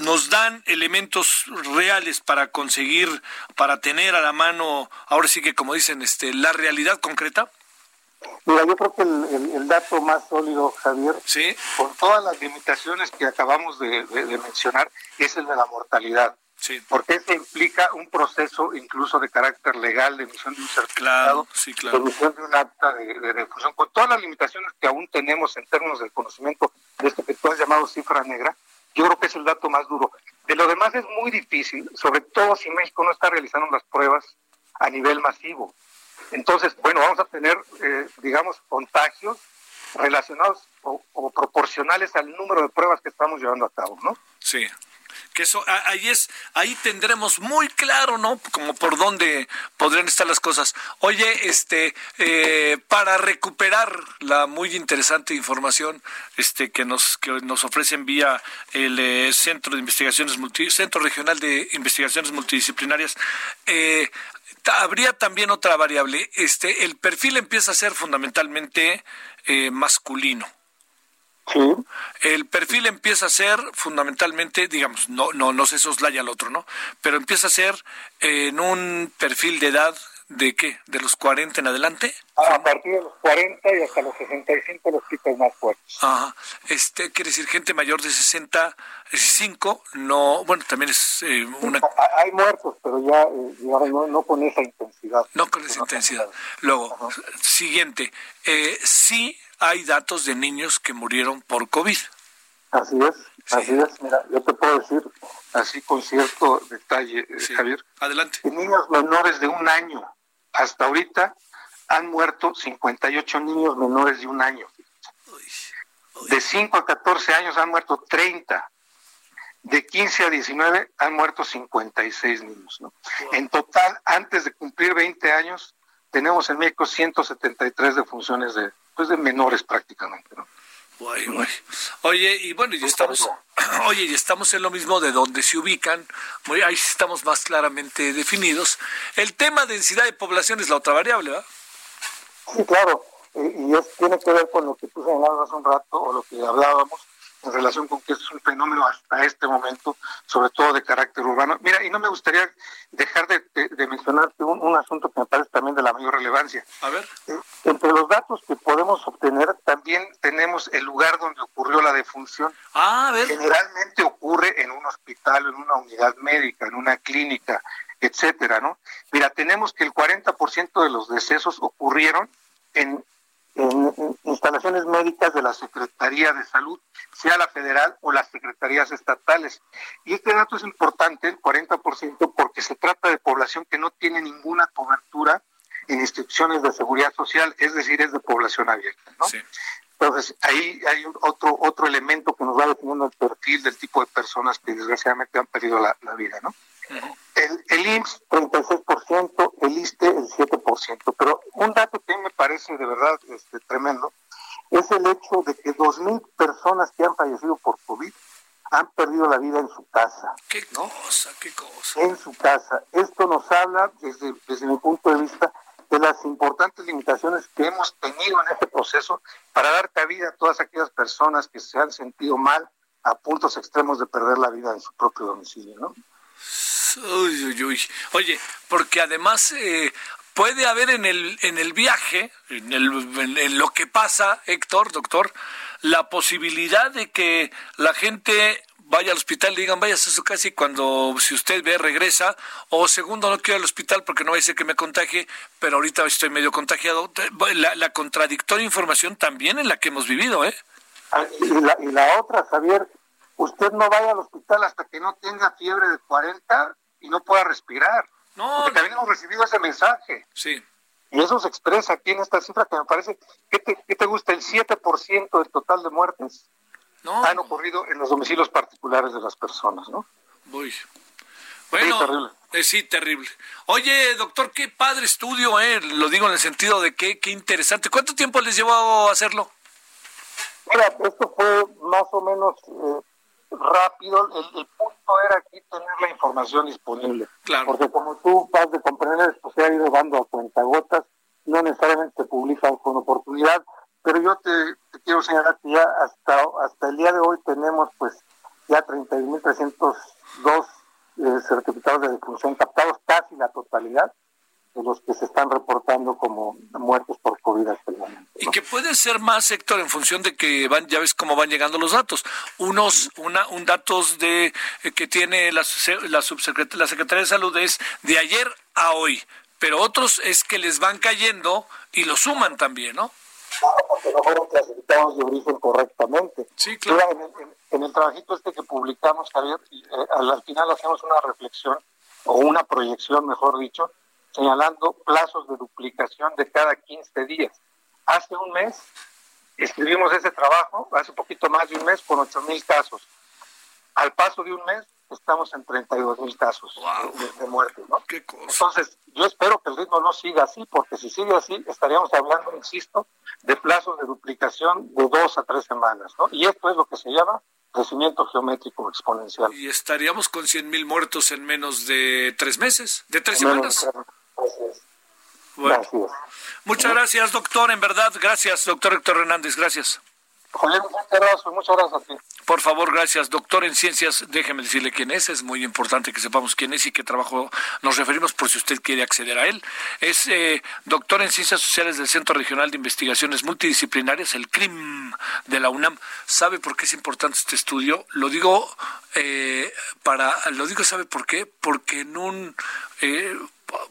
nos dan elementos reales para conseguir, para tener a la mano, ahora sí que como dicen, este, la realidad concreta. Mira, yo creo que el, el, el, dato más sólido, Javier, ¿Sí? con todas las limitaciones que acabamos de, de, de mencionar, es el de la mortalidad. Sí. Porque eso implica un proceso incluso de carácter legal, de emisión de un certificado, claro, sí, claro. de emisión de un acta de, de, difusión, con todas las limitaciones que aún tenemos en términos del conocimiento de esto que tú has llamado cifra negra, yo creo que es el dato más duro. De lo demás es muy difícil, sobre todo si México no está realizando las pruebas a nivel masivo. Entonces, bueno, vamos a tener, eh, digamos, contagios relacionados o, proporcionales al número de pruebas que estamos llevando a cabo, ¿no? Sí. Que eso, ahí es, ahí tendremos muy claro, ¿no? Como por dónde podrían estar las cosas. Oye, este, eh, para recuperar la muy interesante información, este, que nos, que nos ofrecen vía el eh, Centro de Investigaciones Multi, Centro Regional de Investigaciones Multidisciplinarias, eh, habría también otra variable. Este, el perfil empieza a ser fundamentalmente eh, masculino. Sí. El perfil empieza a ser fundamentalmente, digamos, no, no, no se soslaya al otro, ¿no? Pero empieza a ser eh, en un perfil de edad de qué, de los 40 en adelante. Ah, a partir de los 40 y hasta los 65 los picos más fuertes. Ajá. Este quiere decir gente mayor de 65, no, bueno, también es eh, una... Hay muertos, pero ya, eh, digamos, no, no, con esa intensidad. No con esa intensidad. Luego, Ajá. siguiente, eh, sí hay datos de niños que murieron por COVID. Así es, así es. Mira, yo te puedo decir así con cierto detalle, eh, Javier. Adelante. Que niños menores de un año hasta ahorita han muerto 58 niños menores de un año. De 5 a 14 años han muerto 30. De 15 a 19 han muerto 56 niños. ¿no? En total, antes de cumplir 20 años, tenemos en México 173 defunciones de, pues de menores prácticamente. ¿no? Oye, y bueno, y estamos, oye, y estamos en lo mismo de donde se ubican, ahí estamos más claramente definidos. El tema de densidad de población es la otra variable, ¿verdad? Sí, claro, y, es, tiene que ver con lo que tú señalabas hace un rato, o lo que hablábamos, en relación con que es un fenómeno hasta este momento, sobre todo de carácter urbano. Mira, y no me gustaría dejar de, de, mencionarte un, asunto que me parece también de la mayor relevancia. A ver. Eh, entre los datos que podemos obtener, también tenemos el lugar donde ocurrió la defunción. Ah, a ver. Generalmente ocurre en un hospital, en una unidad médica, en una clínica, etcétera, ¿no? Mira, tenemos que el 40% de los decesos ocurrieron en en instalaciones médicas de la Secretaría de Salud, sea la federal o las secretarías estatales. Y este dato es importante, el 40%, porque se trata de población que no tiene ninguna cobertura en instituciones de seguridad social, es decir, es de población abierta. ¿no? Entonces, ahí hay otro, otro elemento que nos va definiendo el perfil del tipo de personas que desgraciadamente han perdido la, vida. ¿no? El, el IMSS, 36%, el ISTE, el 7%. Pero un dato que me parece de verdad este, tremendo es el hecho de que 2.000 personas que han fallecido por COVID han perdido la vida en su casa. ¿Qué cosa? ¿Qué cosa? En su casa. Esto nos habla, desde, desde mi punto de vista, de las importantes limitaciones que hemos tenido en este proceso para dar cabida a todas aquellas personas que se han sentido mal a puntos extremos de perder la vida en su propio domicilio, ¿no? Uy, uy, uy. Oye, porque además eh, puede haber en el, en el viaje, en, el, en, lo que pasa, Héctor, doctor, la posibilidad de que la gente vaya al hospital digan, váyase a su casa y cuando, si usted ve, regresa, o segundo, no quiero ir al hospital porque no va a ser que me contagie, pero ahorita estoy medio contagiado. La, la contradictoria información también en la que hemos vivido, ¿eh? Ah, y la, y la otra, Javier, usted no vaya al hospital hasta que no tenga fiebre de 40 y no pueda respirar. No. Porque también hemos recibido ese mensaje. Sí. Y eso se expresa aquí en esta cifra que me parece, ¿qué te, qué te gusta? El 7% del total de muertes no. han ocurrido en los domicilios particulares de las personas, ¿no? Bueno, sí, terrible. Eh, sí, terrible. Oye, doctor, qué padre estudio, ¿eh? Lo digo en el sentido de que qué interesante. ¿Cuánto tiempo les llevó a hacerlo? Mira, esto fue más o menos eh, rápido. El, punto era aquí tener la información disponible. Porque como tú vas de comprender, pues se ha ido dando a cuentagotas, no necesariamente se publica con oportunidad, pero yo te, quiero señalar que ya hasta, hasta el día de hoy tenemos pues ya 31.302 eh, certificados de defunción captados, casi la totalidad de los que se están reportando como muertos por COVID hasta el momento. Y que puede ser más, Héctor, en función de que van, ya ves cómo van llegando los datos. Unos, una, un datos de eh, que tiene la, la, la Secretaría de Salud es de ayer a hoy, pero otros es que les van cayendo y lo suman también, ¿no? Claro, porque no fueron clasificados de origen correctamente. Sí, claro. En el, trabajito este que publicamos, Javier, eh, al final hacemos una reflexión, o una proyección, mejor dicho, señalando plazos de duplicación de cada 15 días. Hace un mes escribimos ese trabajo, hace poquito más de un mes, con 8 mil casos. Al paso de un mes, estamos en 32 mil casos de, muerte. ¿no? Entonces, yo espero que el ritmo no siga así, porque si sigue así, estaríamos hablando, insisto, de plazos de duplicación de dos a tres semanas. ¿no? Y esto es lo que se llama crecimiento geométrico exponencial. Y estaríamos con 100 mil muertos en menos de tres meses, de tres semanas. Bueno. Muchas gracias, doctor. En verdad, gracias, doctor Héctor Hernández. Gracias. Muchas gracias a ti. Por favor, gracias. Doctor en ciencias, déjeme decirle quién es. Es muy importante que sepamos quién es y qué trabajo nos referimos por si usted quiere acceder a él. Es eh, doctor en ciencias sociales del Centro Regional de Investigaciones Multidisciplinarias, el CRIM de la UNAM. ¿Sabe por qué es importante este estudio? Lo digo eh, para, lo digo, ¿sabe por qué? Porque en un eh,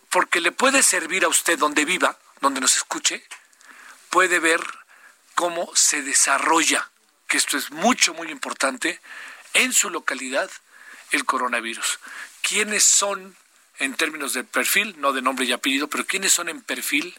porque le puede servir a usted donde viva, donde nos escuche, puede ver cómo se desarrolla, que esto es mucho, muy importante, en su localidad el coronavirus. ¿Quiénes son, en términos de perfil, no de nombre y apellido, pero quiénes son en perfil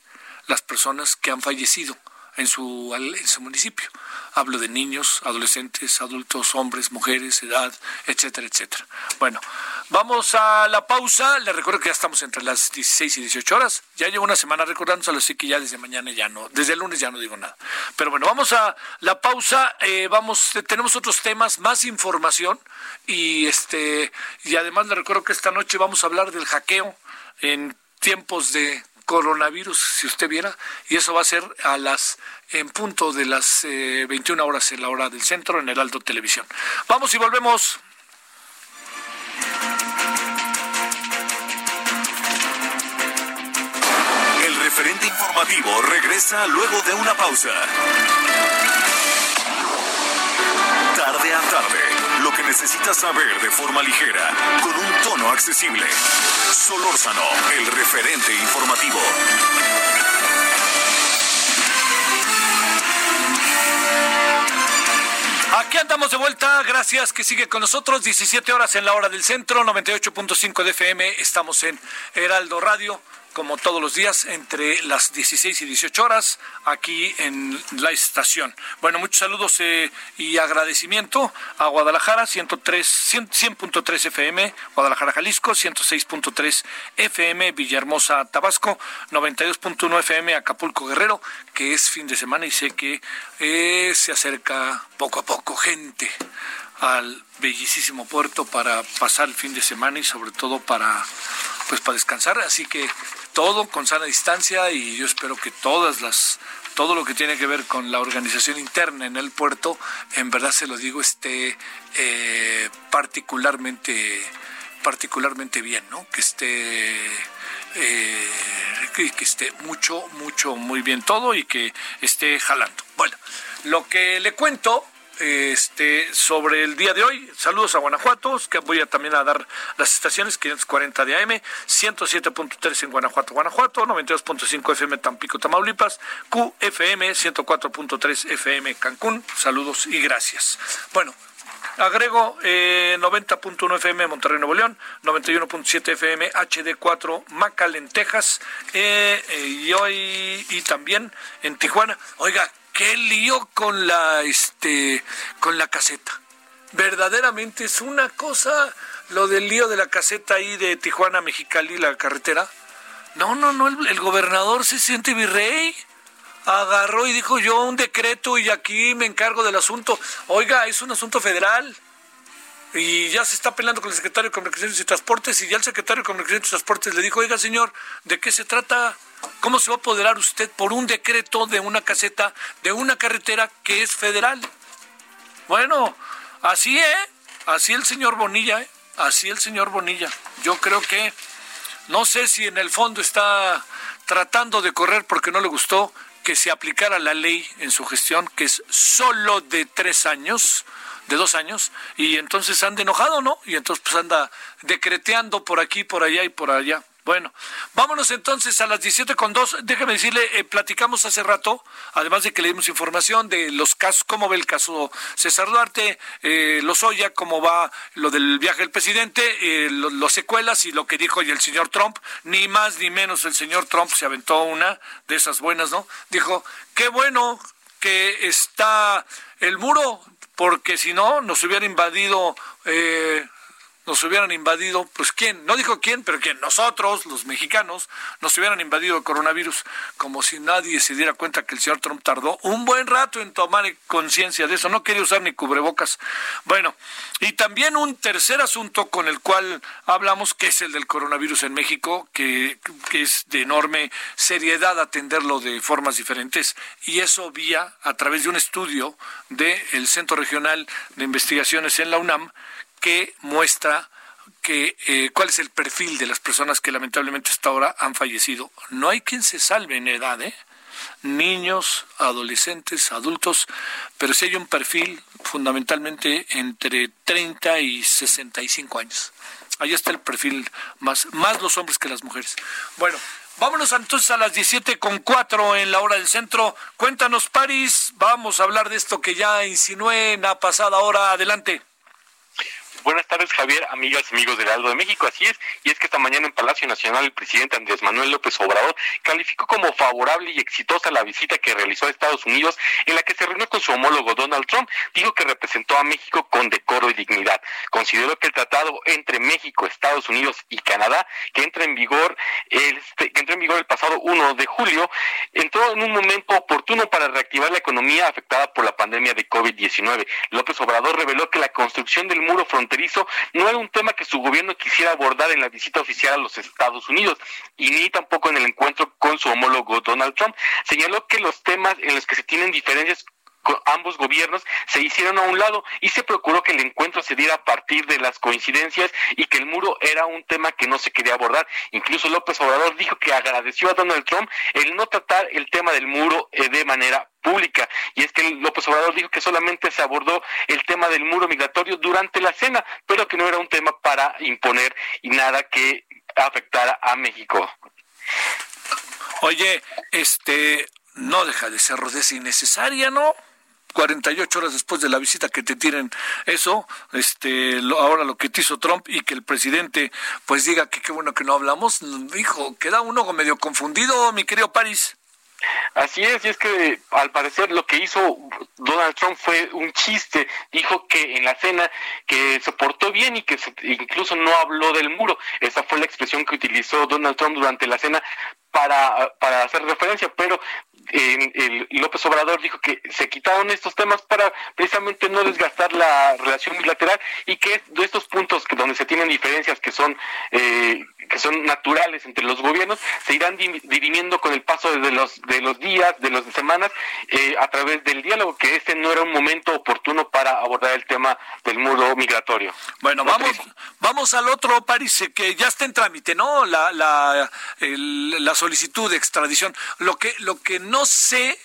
las personas que han fallecido en su, en su municipio? Hablo de niños, adolescentes, adultos, hombres, mujeres, edad, etcétera, etcétera. Bueno, vamos a la pausa. Les recuerdo que ya estamos entre las 16 y 18 horas. Ya llevo una semana recordándoselo, así que ya desde mañana ya no, desde el lunes ya no digo nada. Pero bueno, vamos a la pausa. Eh, vamos, tenemos otros temas, más información y este y además les recuerdo que esta noche vamos a hablar del hackeo en tiempos de coronavirus, si usted viera, y eso va a ser a las en punto de las 21 eh, horas en la hora del centro en el Alto Televisión. Vamos y volvemos. El referente informativo regresa luego de una pausa. Tarde a tarde, necesitas saber de forma ligera, con un tono accesible. Solórzano, el referente informativo. Aquí andamos de vuelta, gracias que sigue con nosotros, 17 horas en la hora del centro, 98.5 de FM, estamos en Heraldo Radio como todos los días, entre las 16 y 18 horas, aquí en la estación. Bueno, muchos saludos eh, y agradecimiento a Guadalajara, 100.3 FM, Guadalajara, Jalisco, 106.3 FM, Villahermosa, Tabasco, 92.1 FM, Acapulco, Guerrero, que es fin de semana y sé que eh, se acerca poco a poco gente al bellísimo puerto para pasar el fin de semana y sobre todo para pues para descansar así que todo con sana distancia y yo espero que todas las todo lo que tiene que ver con la organización interna en el puerto, en verdad se lo digo, esté eh, particularmente particularmente bien, ¿no? Que esté eh, que, que esté mucho, mucho, muy bien todo y que esté jalando. Bueno, lo que le cuento este, sobre el día de hoy. Saludos a Guanajuato, que voy a también a dar las estaciones 540 de AM, 107.3 en Guanajuato, Guanajuato, 92.5 FM Tampico, Tamaulipas, QFM 104.3 FM Cancún. Saludos y gracias. Bueno, Agrego eh, 90.1 FM Monterrey Nuevo León, 91.7 FM HD4 Macalen, Texas, eh, eh, y hoy y también en Tijuana. Oiga, qué lío con la este con la caseta. Verdaderamente es una cosa lo del lío de la caseta ahí de Tijuana Mexicali la carretera. No, no, no, el, gobernador se siente virrey. Agarró y dijo yo un decreto y aquí me encargo del asunto. Oiga, es un asunto federal y ya se está peleando con el secretario de Comunicaciones y Transportes y ya el secretario de Comunicaciones y Transportes le dijo, oiga señor, ¿de qué se trata? ¿Cómo se va a apoderar usted por un decreto de una caseta de una carretera que es federal? Bueno, así, ¿eh? Así el señor Bonilla, ¿eh? Así el señor Bonilla. Yo creo que, no sé si en el fondo está tratando de correr porque no le gustó que se aplicara la ley en su gestión, que es solo de tres años, de dos años, y entonces anda enojado, ¿no? Y entonces pues anda decreteando por aquí, por allá y por allá. Bueno, vámonos entonces a las 17 con dos. Déjeme decirle, eh, platicamos hace rato, además de que le dimos información de los casos, cómo ve el caso César Duarte, eh, Lozoya, cómo va lo del viaje del presidente, eh, los secuelas y lo que dijo y el señor Trump, ni más ni menos el señor Trump se aventó una de esas buenas, ¿no? Dijo, qué bueno que está el muro, porque si no nos hubiera invadido eh, nos hubieran invadido, pues quién, no dijo quién, pero quién, nosotros, los mexicanos, nos hubieran invadido el coronavirus, como si nadie se diera cuenta que el señor Trump tardó un buen rato en tomar conciencia de eso, no quería usar ni cubrebocas. Bueno, y también un tercer asunto con el cual hablamos, que es el del coronavirus en México, que, es de enorme seriedad atenderlo de formas diferentes, y eso vía a través de un estudio del Centro Regional de Investigaciones en la UNAM, que muestra que eh, cuál es el perfil de las personas que lamentablemente hasta ahora han fallecido. No hay quien se salve en edad, ¿eh? niños, adolescentes, adultos, pero sí hay un perfil fundamentalmente entre 30 y 65 años. Ahí está el perfil, más, más los hombres que las mujeres. Bueno, vámonos entonces a las 17 con 4 en la hora del centro. Cuéntanos, París, vamos a hablar de esto que ya insinué en la pasada hora. Adelante. Buenas tardes, Javier, amigas y amigos del Aldo de México. Así es, y es que esta mañana en Palacio Nacional el presidente Andrés Manuel López Obrador calificó como favorable y exitosa la visita que realizó a Estados Unidos en la que se reunió con su homólogo Donald Trump. Dijo que representó a México con decoro y dignidad. Consideró que el tratado entre México, Estados Unidos y Canadá, que entra en vigor este, que entró en vigor el pasado 1 de julio, entró en un momento oportuno para reactivar la economía afectada por la pandemia de COVID-19. López Obrador reveló que la construcción del muro fronterizo no era un tema que su gobierno quisiera abordar en la visita oficial a los Estados Unidos y ni tampoco en el encuentro con su homólogo Donald Trump. Señaló que los temas en los que se tienen diferencias ambos gobiernos se hicieron a un lado y se procuró que el encuentro se diera a partir de las coincidencias y que el muro era un tema que no se quería abordar. Incluso López Obrador dijo que agradeció a Donald Trump el no tratar el tema del muro eh, de manera pública. Y es que López Obrador dijo que solamente se abordó el tema del muro migratorio durante la cena, pero que no era un tema para imponer y nada que afectara a México. Oye, este, no deja de ser rodeza innecesaria, ¿no? 48 horas después de la visita que te tiren eso, este, ahora lo que te hizo Trump y que el presidente pues diga que qué bueno que no hablamos, dijo, queda uno medio confundido, mi querido París. Así es, y es que al parecer lo que hizo Donald Trump fue un chiste. Dijo que en la cena que se portó bien y que incluso no habló del muro. Esa fue la expresión que utilizó Donald Trump durante la cena para, para hacer referencia, pero el López Obrador dijo que se quitaron estos temas para precisamente no desgastar la relación bilateral y que de estos puntos que donde se tienen diferencias que son eh, que son naturales entre los gobiernos se irán dirimiendo con el paso de los de los días de las semanas eh, a través del diálogo que este no era un momento oportuno para abordar el tema del muro migratorio. Bueno vamos vamos al otro París que ya está en trámite no la la, la solicitud de extradición. Lo que lo que no no sé,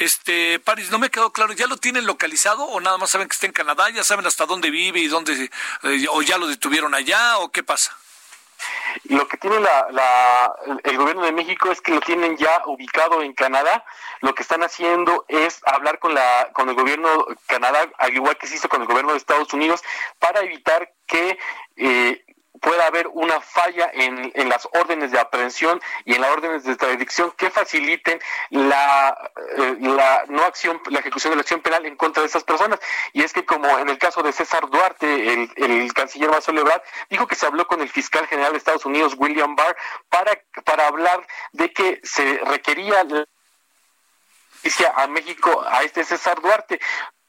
este, París, no me quedó claro, ¿ya lo tienen localizado o nada más saben que está en Canadá? ¿Ya saben hasta dónde vive y dónde, eh, o ya lo detuvieron allá o qué pasa? Lo que tiene la, el gobierno de México es que lo tienen ya ubicado en Canadá. Lo que están haciendo es hablar con, la, con el gobierno de Canadá, al igual que se hizo con el gobierno de Estados Unidos, para evitar que eh, pueda haber una falla en, en, las órdenes de aprehensión y en las órdenes de extradición que faciliten la, eh, la no acción, la ejecución de la acción penal en contra de esas personas. Y es que como en el caso de César Duarte, el, el canciller Marcelo Ebrard dijo que se habló con el fiscal general de Estados Unidos, William Barr, para, para hablar de que se requería a México a este César Duarte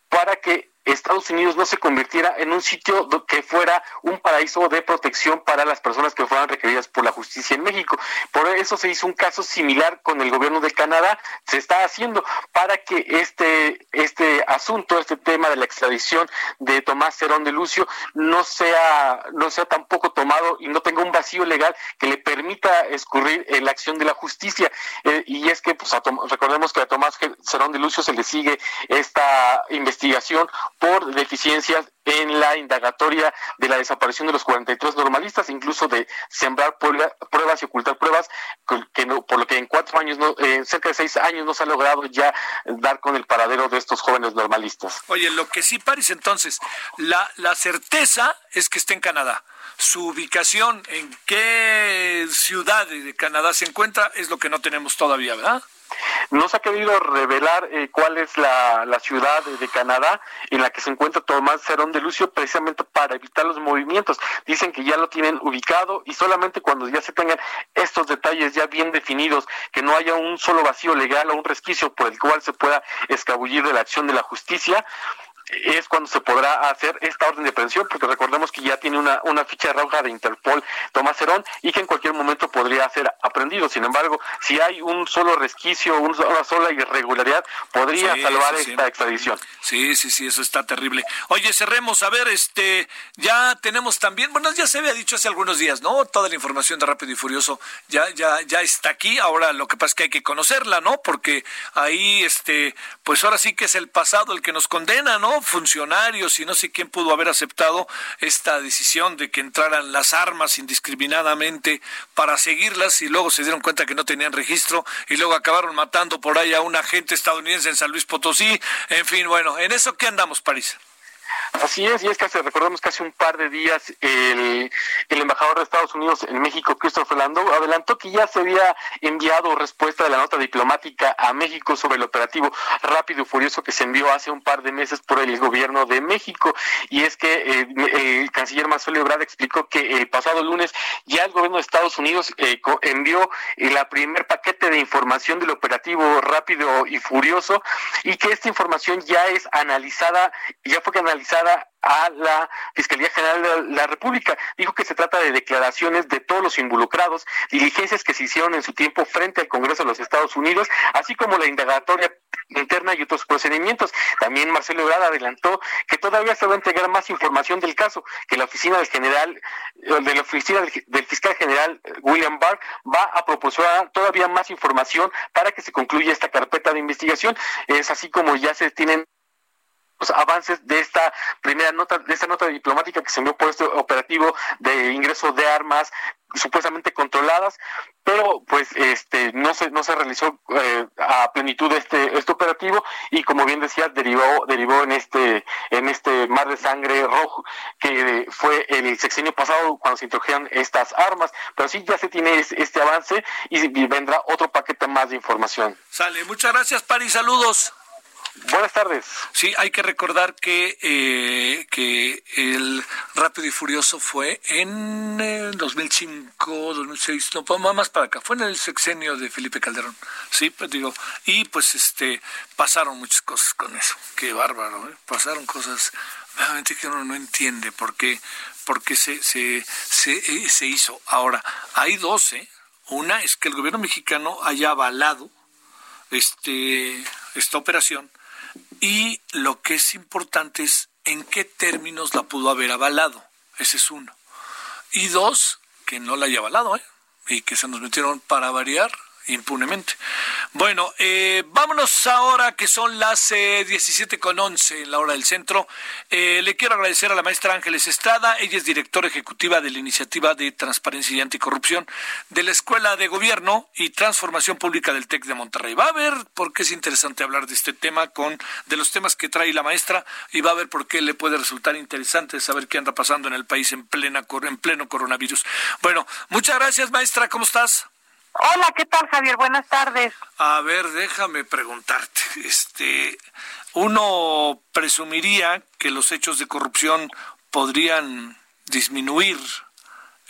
para que Estados Unidos no se convirtiera en un sitio que fuera un paraíso de protección para las personas que fueran requeridas por la justicia en México. Por eso se hizo un caso similar con el gobierno de Canadá, se está haciendo para que este este asunto, este tema de la extradición de Tomás Cerón de Lucio no sea no sea tampoco tomado y no tenga un vacío legal que le permita escurrir en la acción de la justicia. Eh, y es que pues recordemos que a Tomás Cerón de Lucio se le sigue esta investigación por deficiencias en la indagatoria de la desaparición de los 43 normalistas, incluso de sembrar pruebas y ocultar pruebas, que por lo que en cuatro años, no, eh, cerca de seis años, no se ha logrado ya dar con el paradero de estos jóvenes normalistas. Oye, lo que sí, París, entonces, la, la certeza es que está en Canadá. Su ubicación, en qué ciudad de Canadá se encuentra, es lo que no tenemos todavía, ¿verdad? No se ha querido revelar eh, cuál es la, ciudad de, Canadá en la que se encuentra Tomás Cerón de Lucio, precisamente para evitar los movimientos. Dicen que ya lo tienen ubicado y solamente cuando ya se tengan estos detalles ya bien definidos, que no haya un solo vacío legal o un resquicio por el cual se pueda escabullir de la acción de la justicia, es cuando se podrá hacer esta orden de pensión, porque recordemos que ya tiene una, una ficha roja de Interpol Tomás Herón y que en cualquier momento podría ser aprendido. Sin embargo, si hay un solo resquicio, una sola irregularidad, podría salvar esta extradición. Sí, sí, sí, eso está terrible. Oye, cerremos, a ver, este, ya tenemos también, bueno, ya se había dicho hace algunos días, ¿no? Toda la información de Rápido y Furioso ya, ya, ya está aquí. Ahora lo que pasa es que hay que conocerla, ¿no? Porque ahí, este, pues ahora sí que es el pasado el que nos condena, ¿no? Funcionarios y no sé quién pudo haber aceptado esta decisión de que entraran las armas indiscriminadamente para seguirlas y luego se dieron cuenta que no tenían registro y luego acabaron matando por ahí a un agente estadounidense en San Luis Potosí. En fin, bueno, ¿en eso qué andamos, París? Así es, y es que hace, recordemos que hace un par de días el, embajador de Estados Unidos en México, Christopher Landau, adelantó que ya se había enviado respuesta de la nota diplomática a México sobre el operativo rápido y furioso que se envió hace un par de meses por el gobierno de México. Y es que eh, el canciller Marcelo Ebrard explicó que el pasado lunes ya el gobierno de Estados Unidos eh, envió el primer paquete de información del operativo rápido y furioso y que esta información ya es analizada, ya fue analizada a la Fiscalía General de la República. Dijo que se trata de declaraciones de todos los involucrados, diligencias que se hicieron en su tiempo frente al Congreso de los Estados Unidos, así como la indagatoria interna y otros procedimientos. También Marcelo Ebrard adelantó que todavía se va a entregar más información del caso, que la oficina del general, eh, de la oficina del, fiscal general eh, William Barr va a proporcionar todavía más información para que se concluya esta carpeta de investigación. Es así como ya se tienen avances de esta primera nota, de esta nota diplomática que se envió por este operativo de ingreso de armas supuestamente controladas, pero pues este no se no se realizó eh, a plenitud este este operativo y como bien decía derivó derivó en este en este mar de sangre rojo que fue el sexenio pasado cuando se introdujeron estas armas, pero sí ya se tiene este avance y vendrá otro paquete más de información. Sale, muchas gracias Pari, saludos. Buenas tardes. Sí, hay que recordar que, eh, que el Rápido y Furioso fue en 2005, 2006, no, más para acá, fue en el sexenio de Felipe Calderón. Sí, pues digo, y pues este pasaron muchas cosas con eso. Qué bárbaro, ¿eh? pasaron cosas realmente que uno no entiende por qué, por qué se, se, se, eh, hizo. Ahora, hay dos, ¿eh? Una es que el gobierno mexicano haya avalado este, esta operación y lo que es importante es en qué términos la pudo haber avalado. Ese es uno. Y dos, que no la haya avalado, ¿eh? Y que se nos metieron para variar impunemente. Bueno, eh, vámonos ahora que son las eh, 17 con 11 en la hora del centro. Eh, le quiero agradecer a la maestra Ángeles Estrada, ella es directora ejecutiva de la Iniciativa de Transparencia y Anticorrupción de la Escuela de Gobierno y Transformación Pública del TEC de Monterrey. Va a ver por qué es interesante hablar de este tema, con de los temas que trae la maestra, y va a ver por qué le puede resultar interesante saber qué anda pasando en el país en, plena, en pleno coronavirus. Bueno, muchas gracias maestra, ¿cómo estás? Hola, ¿qué tal, Javier? Buenas tardes. A ver, déjame preguntarte. Este, uno presumiría que los hechos de corrupción podrían disminuir.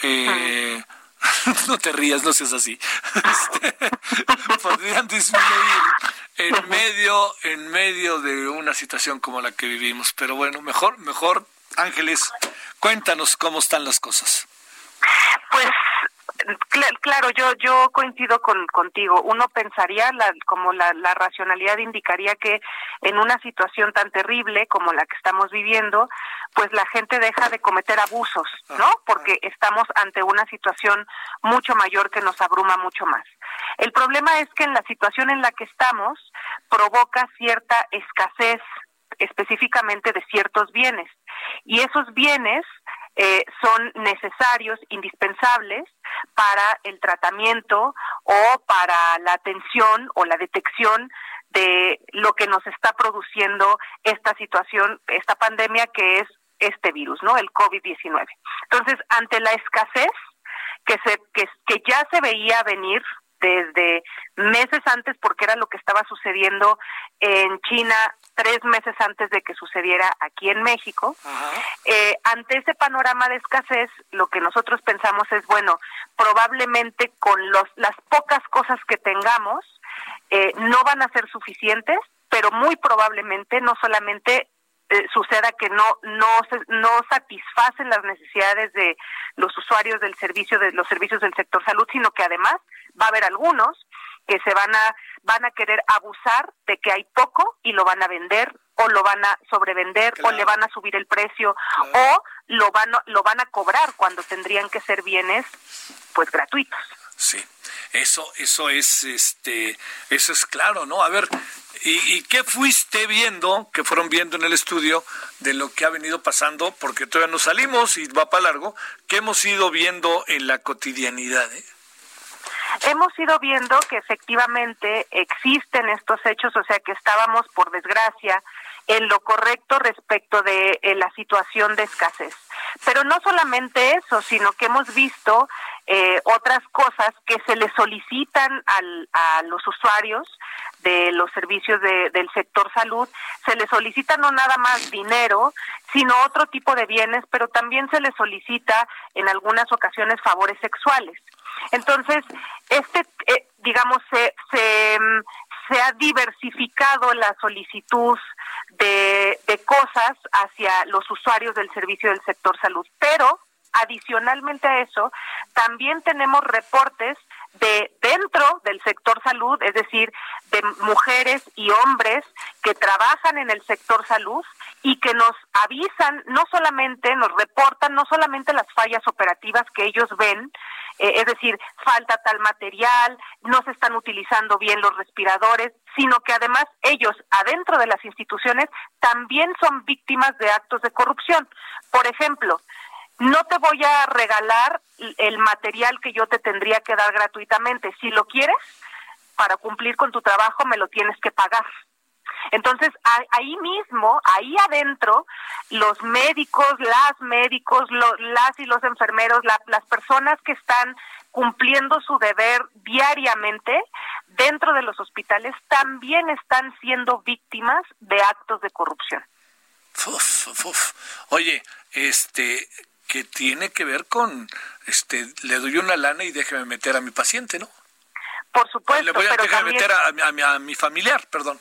Eh, no te rías, no seas así. Este, podrían disminuir en medio, en medio de una situación como la que vivimos. Pero bueno, mejor, mejor, Ángeles, cuéntanos cómo están las cosas. Pues claro, yo yo coincido con contigo. Uno pensaría, la, como la, la racionalidad indicaría que en una situación tan terrible como la que estamos viviendo, pues la gente deja de cometer abusos, ¿no? Porque estamos ante una situación mucho mayor que nos abruma mucho más. El problema es que en la situación en la que estamos provoca cierta escasez específicamente de ciertos bienes y esos bienes eh, son necesarios, indispensables para el tratamiento o para la atención o la detección de lo que nos está produciendo esta situación, esta pandemia que es este virus, ¿no? El COVID-19. Entonces, ante la escasez que se que, que ya se veía venir desde meses antes porque era lo que estaba sucediendo en China tres meses antes de que sucediera aquí en México. Eh, ante ese panorama de escasez, lo que nosotros pensamos es, bueno, probablemente con los, las pocas cosas que tengamos, eh, no van a ser suficientes, pero muy probablemente no solamente eh, suceda que no no no satisfacen las necesidades de los usuarios del servicio de los servicios del sector salud, sino que además va a haber algunos que se van a van a querer abusar de que hay poco y lo van a vender o lo van a sobrevender o le van a subir el precio o lo van a, lo van a cobrar cuando tendrían que ser bienes pues gratuitos. Sí, eso, eso es, este, eso es claro, ¿no? A ver, ¿y, ¿y, qué fuiste viendo, que fueron viendo en el estudio de lo que ha venido pasando? Porque todavía no salimos y va para largo. ¿Qué hemos ido viendo en la cotidianidad? Eh? Hemos ido viendo que efectivamente existen estos hechos, o sea que estábamos, por desgracia, en lo correcto respecto de eh, la situación de escasez. Pero no solamente eso, sino que hemos visto eh, otras cosas que se le solicitan al, a los usuarios de los servicios de, del sector salud, se les solicita no nada más dinero, sino otro tipo de bienes, pero también se les solicita en algunas ocasiones favores sexuales. Entonces, este, eh, digamos, se, se, se ha diversificado la solicitud de, de cosas hacia los usuarios del servicio del sector salud. Pero, adicionalmente a eso, también tenemos reportes de dentro del sector salud, es decir, de mujeres y hombres que trabajan en el sector salud y que nos avisan, no solamente nos reportan, no solamente las fallas operativas que ellos ven, eh, es decir, falta tal material, no se están utilizando bien los respiradores, sino que además ellos, adentro de las instituciones, también son víctimas de actos de corrupción. Por ejemplo, no te voy a regalar el material que yo te tendría que dar gratuitamente. Si lo quieres, para cumplir con tu trabajo, me lo tienes que pagar. Entonces, ahí mismo, ahí adentro, los médicos, las médicos, las y los enfermeros, las personas que están cumpliendo su deber diariamente dentro de los hospitales, también están siendo víctimas de actos de corrupción. Oye, este, que tiene que ver con, este, le doy una lana y déjeme meter a mi paciente, ¿no? Por supuesto. Le voy a, pero meter a, mi familiar, perdón.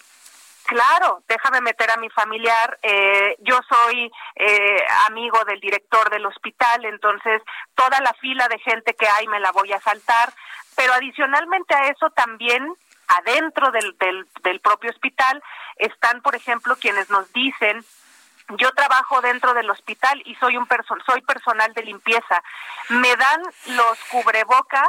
Claro, déjame meter a mi familiar. Eh, yo soy eh, amigo del director del hospital, entonces toda la fila de gente que hay me la voy a saltar. Pero adicionalmente a eso también adentro del, del, del propio hospital están, por ejemplo, quienes nos dicen yo trabajo dentro del hospital y soy un soy personal de limpieza. Me dan los cubrebocas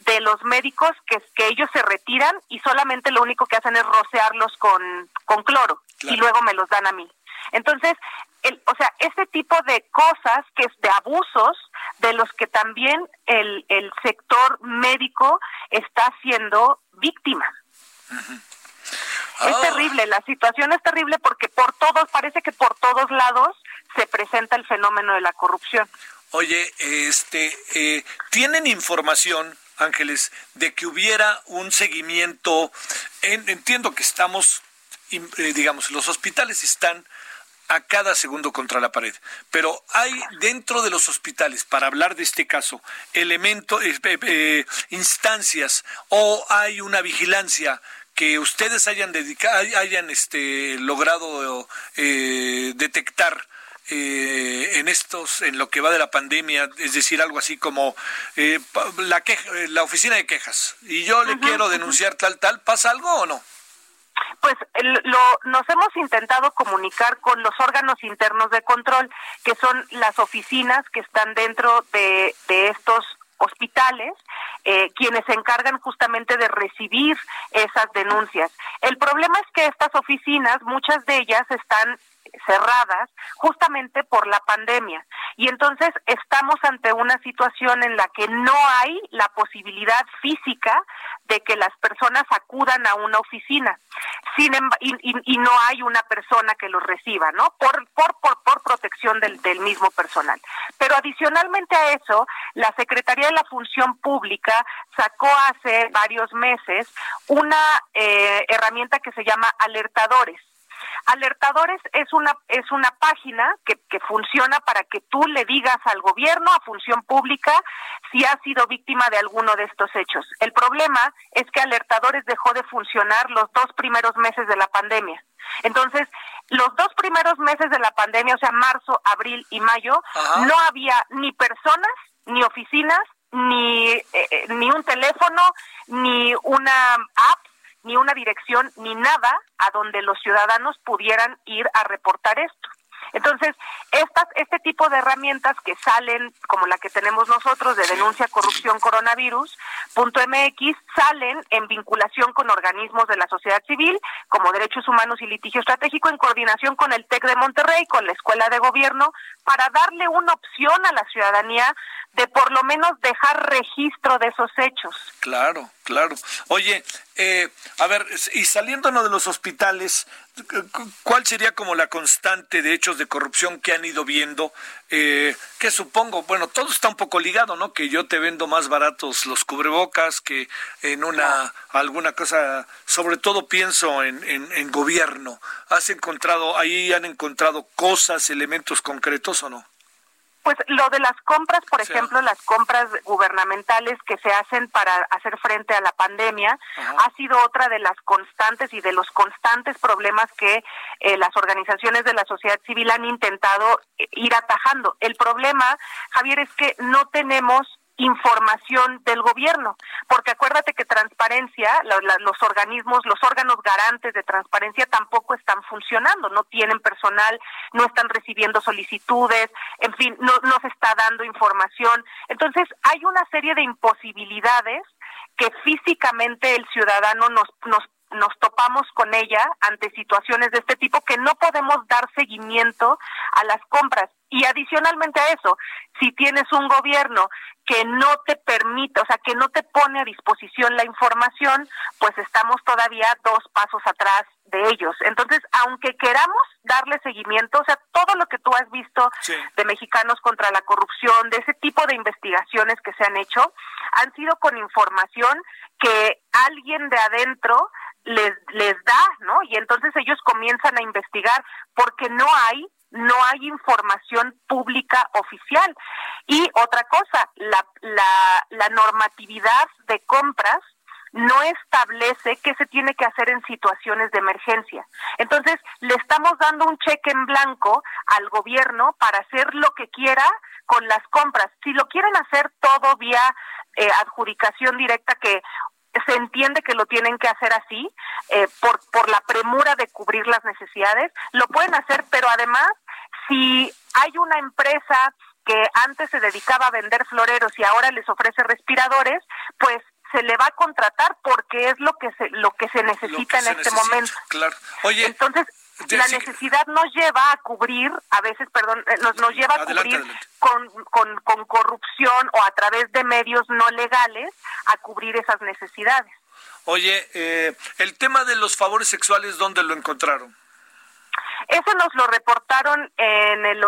de los médicos que, que ellos se retiran y solamente lo único que hacen es rocearlos con, con cloro y luego me los dan a mí. Entonces, el, o sea, ese tipo de cosas que es de abusos de los que también el, el sector médico está siendo víctima. Es ah. terrible, la situación es terrible porque por todos, parece que por todos lados se presenta el fenómeno de la corrupción. Oye, este, eh, ¿tienen información, Ángeles, de que hubiera un seguimiento? entiendo que estamos, eh, digamos, los hospitales están a cada segundo contra la pared. Pero hay dentro de los hospitales, para hablar de este caso, elementos, eh, instancias o hay una vigilancia que ustedes hayan dedicado, hayan este logrado eh, detectar eh, en estos, en lo que va de la pandemia, es decir, algo así como eh, la queja, la oficina de quejas, y yo le quiero denunciar tal tal, ¿pasa algo o no? Pues lo, nos hemos intentado comunicar con los órganos internos de control, que son las oficinas que están dentro de, de estos hospitales, eh, quienes se encargan justamente de recibir esas denuncias. El problema es que estas oficinas, muchas de ellas están cerradas justamente por la pandemia. Y entonces estamos ante una situación en la que no hay la posibilidad física de que las personas acudan a una oficina. Sin y, no hay una persona que los reciba, ¿no? Por, por, por, por protección del, del mismo personal. Pero adicionalmente a eso, la Secretaría de la Función Pública sacó hace varios meses una eh, herramienta que se llama alertadores Alertadores es una es una página que, que funciona para que tú le digas al gobierno, a función pública, si ha sido víctima de alguno de estos hechos. El problema es que Alertadores dejó de funcionar los dos primeros meses de la pandemia. Entonces, los dos primeros meses de la pandemia, o sea, marzo, abril y mayo, no había ni personas, ni oficinas, ni, eh, eh, ni un teléfono, ni una app ni una dirección, ni nada a donde los ciudadanos pudieran ir a reportar esto. Entonces, estas, este tipo de herramientas que salen, como la que tenemos nosotros de denuncia corrupción coronavirus, punto MX, salen en vinculación con organismos de la sociedad civil, como Derechos Humanos y Litigio Estratégico, en coordinación con el TEC de Monterrey, con la Escuela de Gobierno, para darle una opción a la ciudadanía de por lo menos dejar registro de esos hechos. Claro, claro. Oye, eh, a ver, y saliéndonos de los hospitales, ¿cuál sería como la constante de hechos de corrupción que han ido viendo? Eh, que supongo, bueno, todo está un poco ligado, ¿no? Que yo te vendo más baratos los cubrebocas que en una alguna cosa, sobre todo pienso en, en, en gobierno. ¿Has encontrado, ahí han encontrado cosas, elementos concretos o no? Pues lo de las compras, por ejemplo, las compras gubernamentales que se hacen para hacer frente a la pandemia, ha sido otra de las constantes y de los constantes problemas que eh, las organizaciones de la sociedad civil han intentado eh, ir atajando. El problema, Javier, es que no tenemos información del gobierno, porque acuérdate que transparencia, los organismos, los órganos garantes de transparencia tampoco están funcionando, no tienen personal, no están recibiendo solicitudes, en fin, no, no se está dando información. Entonces, hay una serie de imposibilidades que físicamente el ciudadano nos, nos nos topamos con ella ante situaciones de este tipo que no podemos dar seguimiento a las compras. Y adicionalmente a eso, si tienes un gobierno que no te permite, o sea, que no te pone a disposición la información, pues estamos todavía dos pasos atrás de ellos. Entonces, aunque queramos darle seguimiento, o sea, todo lo que tú has visto de mexicanos contra la corrupción, de ese tipo de investigaciones que se han hecho, han sido con información que alguien de adentro les, les da, ¿no? Y entonces ellos comienzan a investigar porque no hay no hay información pública oficial. Y otra cosa, la, la, normatividad de compras no establece qué se tiene que hacer en situaciones de emergencia. Entonces, le estamos dando un cheque en blanco al gobierno para hacer lo que quiera con las compras. Si lo quieren hacer todo vía eh, adjudicación directa, que se entiende que lo tienen que hacer así eh, por por la premura de cubrir las necesidades lo pueden hacer pero además si hay una empresa que antes se dedicaba a vender floreros y ahora les ofrece respiradores pues se le va a contratar porque es lo que se lo que se necesita en este momento claro oye entonces la necesidad nos lleva a cubrir, a veces, perdón, eh, nos, nos lleva a cubrir Con, con, con corrupción o a través de medios no legales a cubrir esas necesidades. Oye, eh, el tema de los favores sexuales, ¿dónde lo encontraron? Eso nos lo reportaron en, el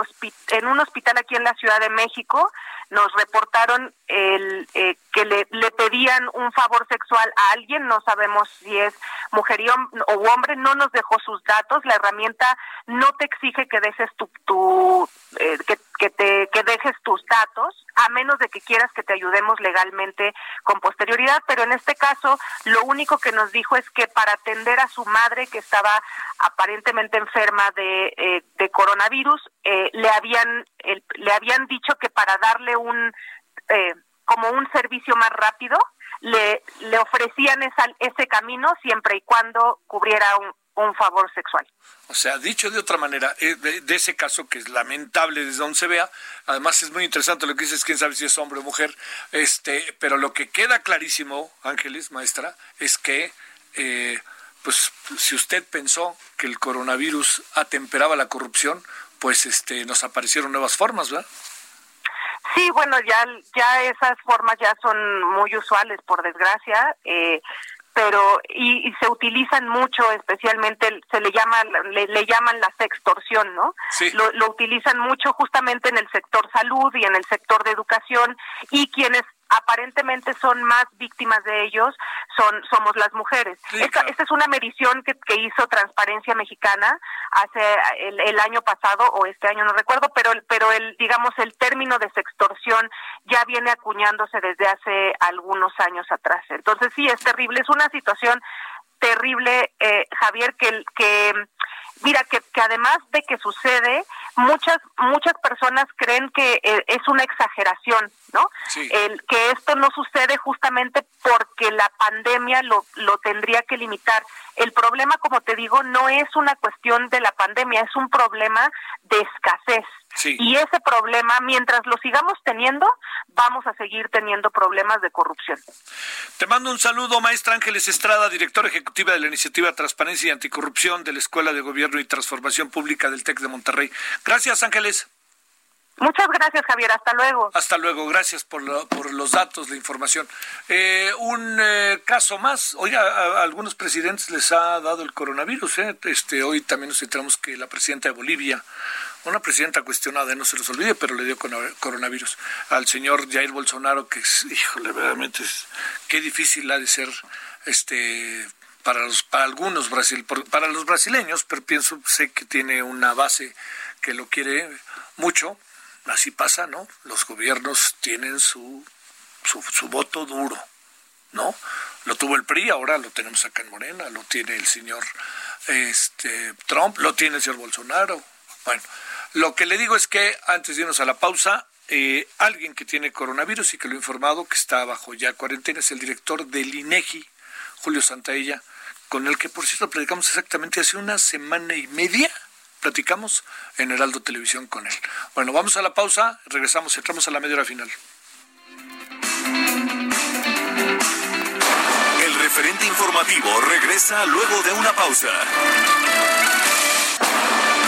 en un hospital aquí en la Ciudad de México. Nos reportaron el, eh, que le, le, pedían un favor sexual a alguien, no sabemos si es mujer o hombre, no nos dejó sus datos, la herramienta no te exige que dejes tu, tu eh, que, que, te que dejes tus datos, a menos de que quieras que te ayudemos legalmente con posterioridad, pero en este caso lo único que nos dijo es que para atender a su madre que estaba aparentemente enferma de, eh, de coronavirus, eh, le habían le habían dicho que para darle un eh, como un servicio más rápido, le, le ofrecían esa, ese camino siempre y cuando cubriera un, un favor sexual. O sea, dicho de otra manera, eh, de, ese caso que es lamentable desde donde se vea, además es muy interesante lo que dices, quién sabe si es hombre o mujer, este, pero lo que queda clarísimo, Ángeles, maestra, es que eh, pues si usted pensó que el coronavirus atemperaba la corrupción, pues este nos aparecieron nuevas formas, ¿verdad? Sí, bueno, ya, ya esas formas ya son muy usuales, por desgracia. Eh, pero y, se utilizan mucho especialmente se le llama le, le llaman la sextorsión no sí. lo, lo utilizan mucho justamente en el sector salud y en el sector de educación y quienes aparentemente son más víctimas de ellos son somos las mujeres. Sí, esta, claro. esta es una medición que, que hizo Transparencia Mexicana hace el, el, año pasado o este año no recuerdo, pero pero el digamos el término de sextorsión ya viene acuñándose desde hace algunos años atrás. Entonces sí es terrible, es una situación terrible, eh, Javier, que que mira que, que además de que sucede muchas muchas personas creen que eh, es una exageración no sí. el que esto no sucede justamente porque la pandemia lo lo tendría que limitar el problema como te digo no es una cuestión de la pandemia es un problema de escasez. Y ese problema, mientras lo sigamos teniendo, vamos a seguir teniendo problemas de corrupción. Te mando un saludo, maestra Ángeles Estrada, directora ejecutiva de la Iniciativa Transparencia y Anticorrupción de la Escuela de Gobierno y Transformación Pública del TEC de Monterrey. Gracias, Ángeles. Muchas gracias, Javier. Hasta luego. Hasta luego. Gracias por, por los datos, la información. Eh, un eh, caso más. Oiga, a, algunos presidentes les ha dado el coronavirus. ¿eh? Este, hoy también nos enteramos que la presidenta de Bolivia, una presidenta cuestionada, no se los olvide, pero le dio coronavirus al señor Jair Bolsonaro, que es, híjole, verdaderamente qué difícil ha de ser este para los para algunos Brasil para los brasileños, pero pienso sé que tiene una base que lo quiere mucho así pasa, ¿no? Los gobiernos tienen su, su, voto duro, ¿no? Lo tuvo el PRI, ahora lo tenemos acá en Morena, lo tiene el señor este, Trump, lo tiene el señor Bolsonaro. Bueno, lo que le digo es que antes de irnos a la pausa, eh, alguien que tiene coronavirus y que lo he informado, que está bajo ya cuarentena, es el director del INEGI, Julio Santaella, con el que por cierto predicamos exactamente hace una semana y media platicamos en Heraldo Televisión con él. Bueno, vamos a la pausa, regresamos, entramos a la media hora final. El referente informativo regresa luego de una pausa.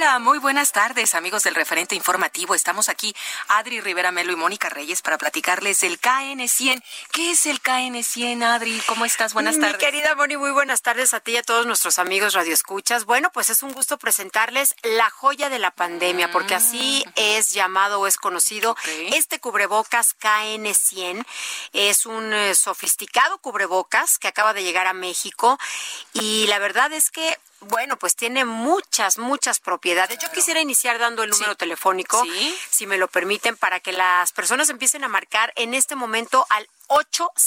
Hola, muy buenas tardes, amigos del referente informativo. Estamos aquí, Adri Rivera Melo y Mónica Reyes, para platicarles del KN100. ¿Qué es el KN100, Adri? ¿Cómo estás? Buenas tardes. Mi querida Moni, muy buenas tardes a ti y a todos nuestros amigos radioescuchas. Bueno, pues es un gusto presentarles la joya de la pandemia, porque así mm. es llamado o es conocido. Este cubrebocas KN100 es un eh, sofisticado cubrebocas que acaba de llegar a México y la verdad es que bueno, pues tiene muchas, muchas propiedades. Yo quisiera iniciar dando el número telefónico, si me lo permiten, para que las personas empiecen a marcar en este momento al 800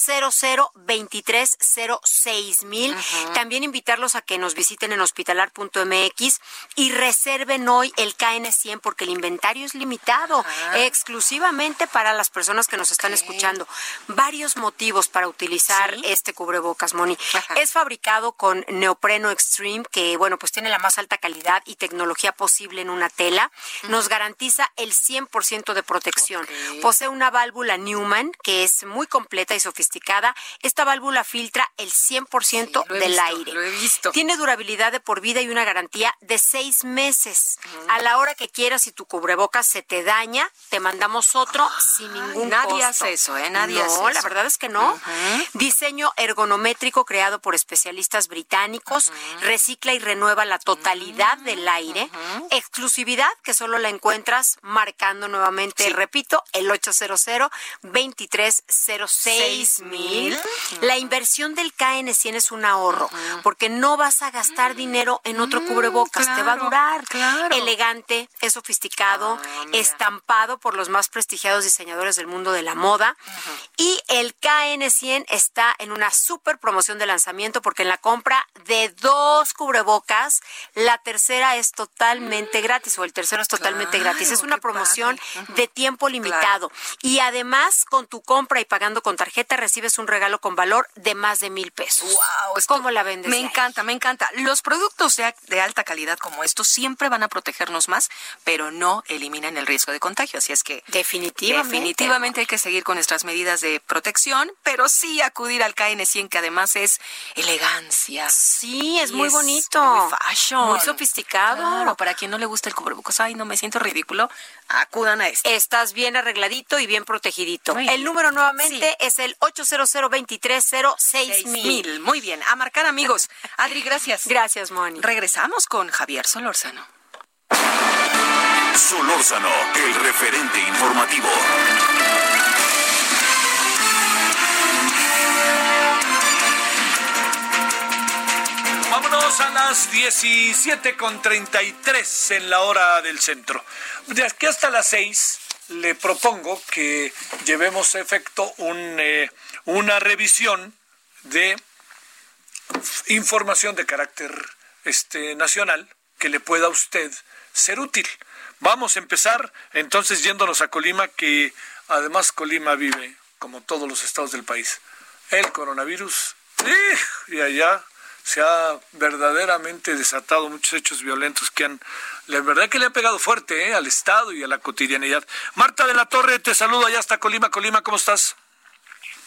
2306 mil. También invitarlos a que nos visiten en hospitalar.mx y reserven hoy el KN100 porque el inventario es limitado exclusivamente para las personas que nos están escuchando. Varios motivos para utilizar este cubrebocas, Moni. Es fabricado con neopreno extreme que, bueno, pues tiene la más alta calidad y tecnología posible en una tela. Nos garantiza el 100% de protección. Posee una válvula Newman que es muy completa completa y sofisticada. Esta válvula filtra el 100% sí, del aire. Lo he visto. Tiene durabilidad de por vida y una garantía de seis meses. A la hora que quieras, si tu cubrebocas se te daña, te mandamos otro ah, sin ningún nadie costo. hace eso, ¿eh? Nadie no, hace eso. No, la verdad es que no. Diseño ergonométrico creado por especialistas británicos. Recicla y renueva la totalidad del aire. Exclusividad que solo la encuentras marcando nuevamente, repito, el 800 2300 6 mil, la inversión del KN100 es un ahorro, porque no vas a gastar dinero en otro cubrebocas, te va a durar. Claro. Elegante, es sofisticado, estampado por los más prestigiados diseñadores del mundo de la moda. Y el KN100 está en una super promoción de lanzamiento, porque en la compra de dos cubrebocas, la tercera es totalmente gratis, o el tercero es totalmente gratis. Es una promoción de tiempo limitado. Y además, con tu compra y pagando con con tarjeta recibes un regalo con valor de más de mil pesos. Wow, ¿Cómo la vendes? Me encanta, me encanta. Los productos de, de, alta calidad como estos siempre van a protegernos más, pero no eliminan el riesgo de contagio. Así es que definitivamente, definitivamente hay que seguir con nuestras medidas de protección, pero sí acudir al KN100 que además es elegancia. Sí, es muy bonito, muy fashion, muy sofisticado. Claro, para quien no le gusta el cubrebocas, ay, no me siento ridículo, acudan a este. Estás bien arregladito y bien protegidito. el número nuevamente es el 800 mil. Muy bien, a marcar amigos. Adri, gracias. Gracias, Moni. Regresamos con Javier Solórzano. Solórzano, el referente informativo. Vámonos a las 17 con 33 en la hora del centro. De aquí hasta las 6 le propongo que llevemos a efecto eh, una revisión de información de carácter este, nacional que le pueda a usted ser útil. Vamos a empezar entonces yéndonos a Colima, que además Colima vive, como todos los estados del país, el coronavirus. Y allá se ha verdaderamente desatado muchos hechos violentos que han, la verdad que le ha pegado fuerte ¿eh? al Estado y a la cotidianidad. Marta de la Torre, te saludo allá hasta Colima. Colima, ¿cómo estás?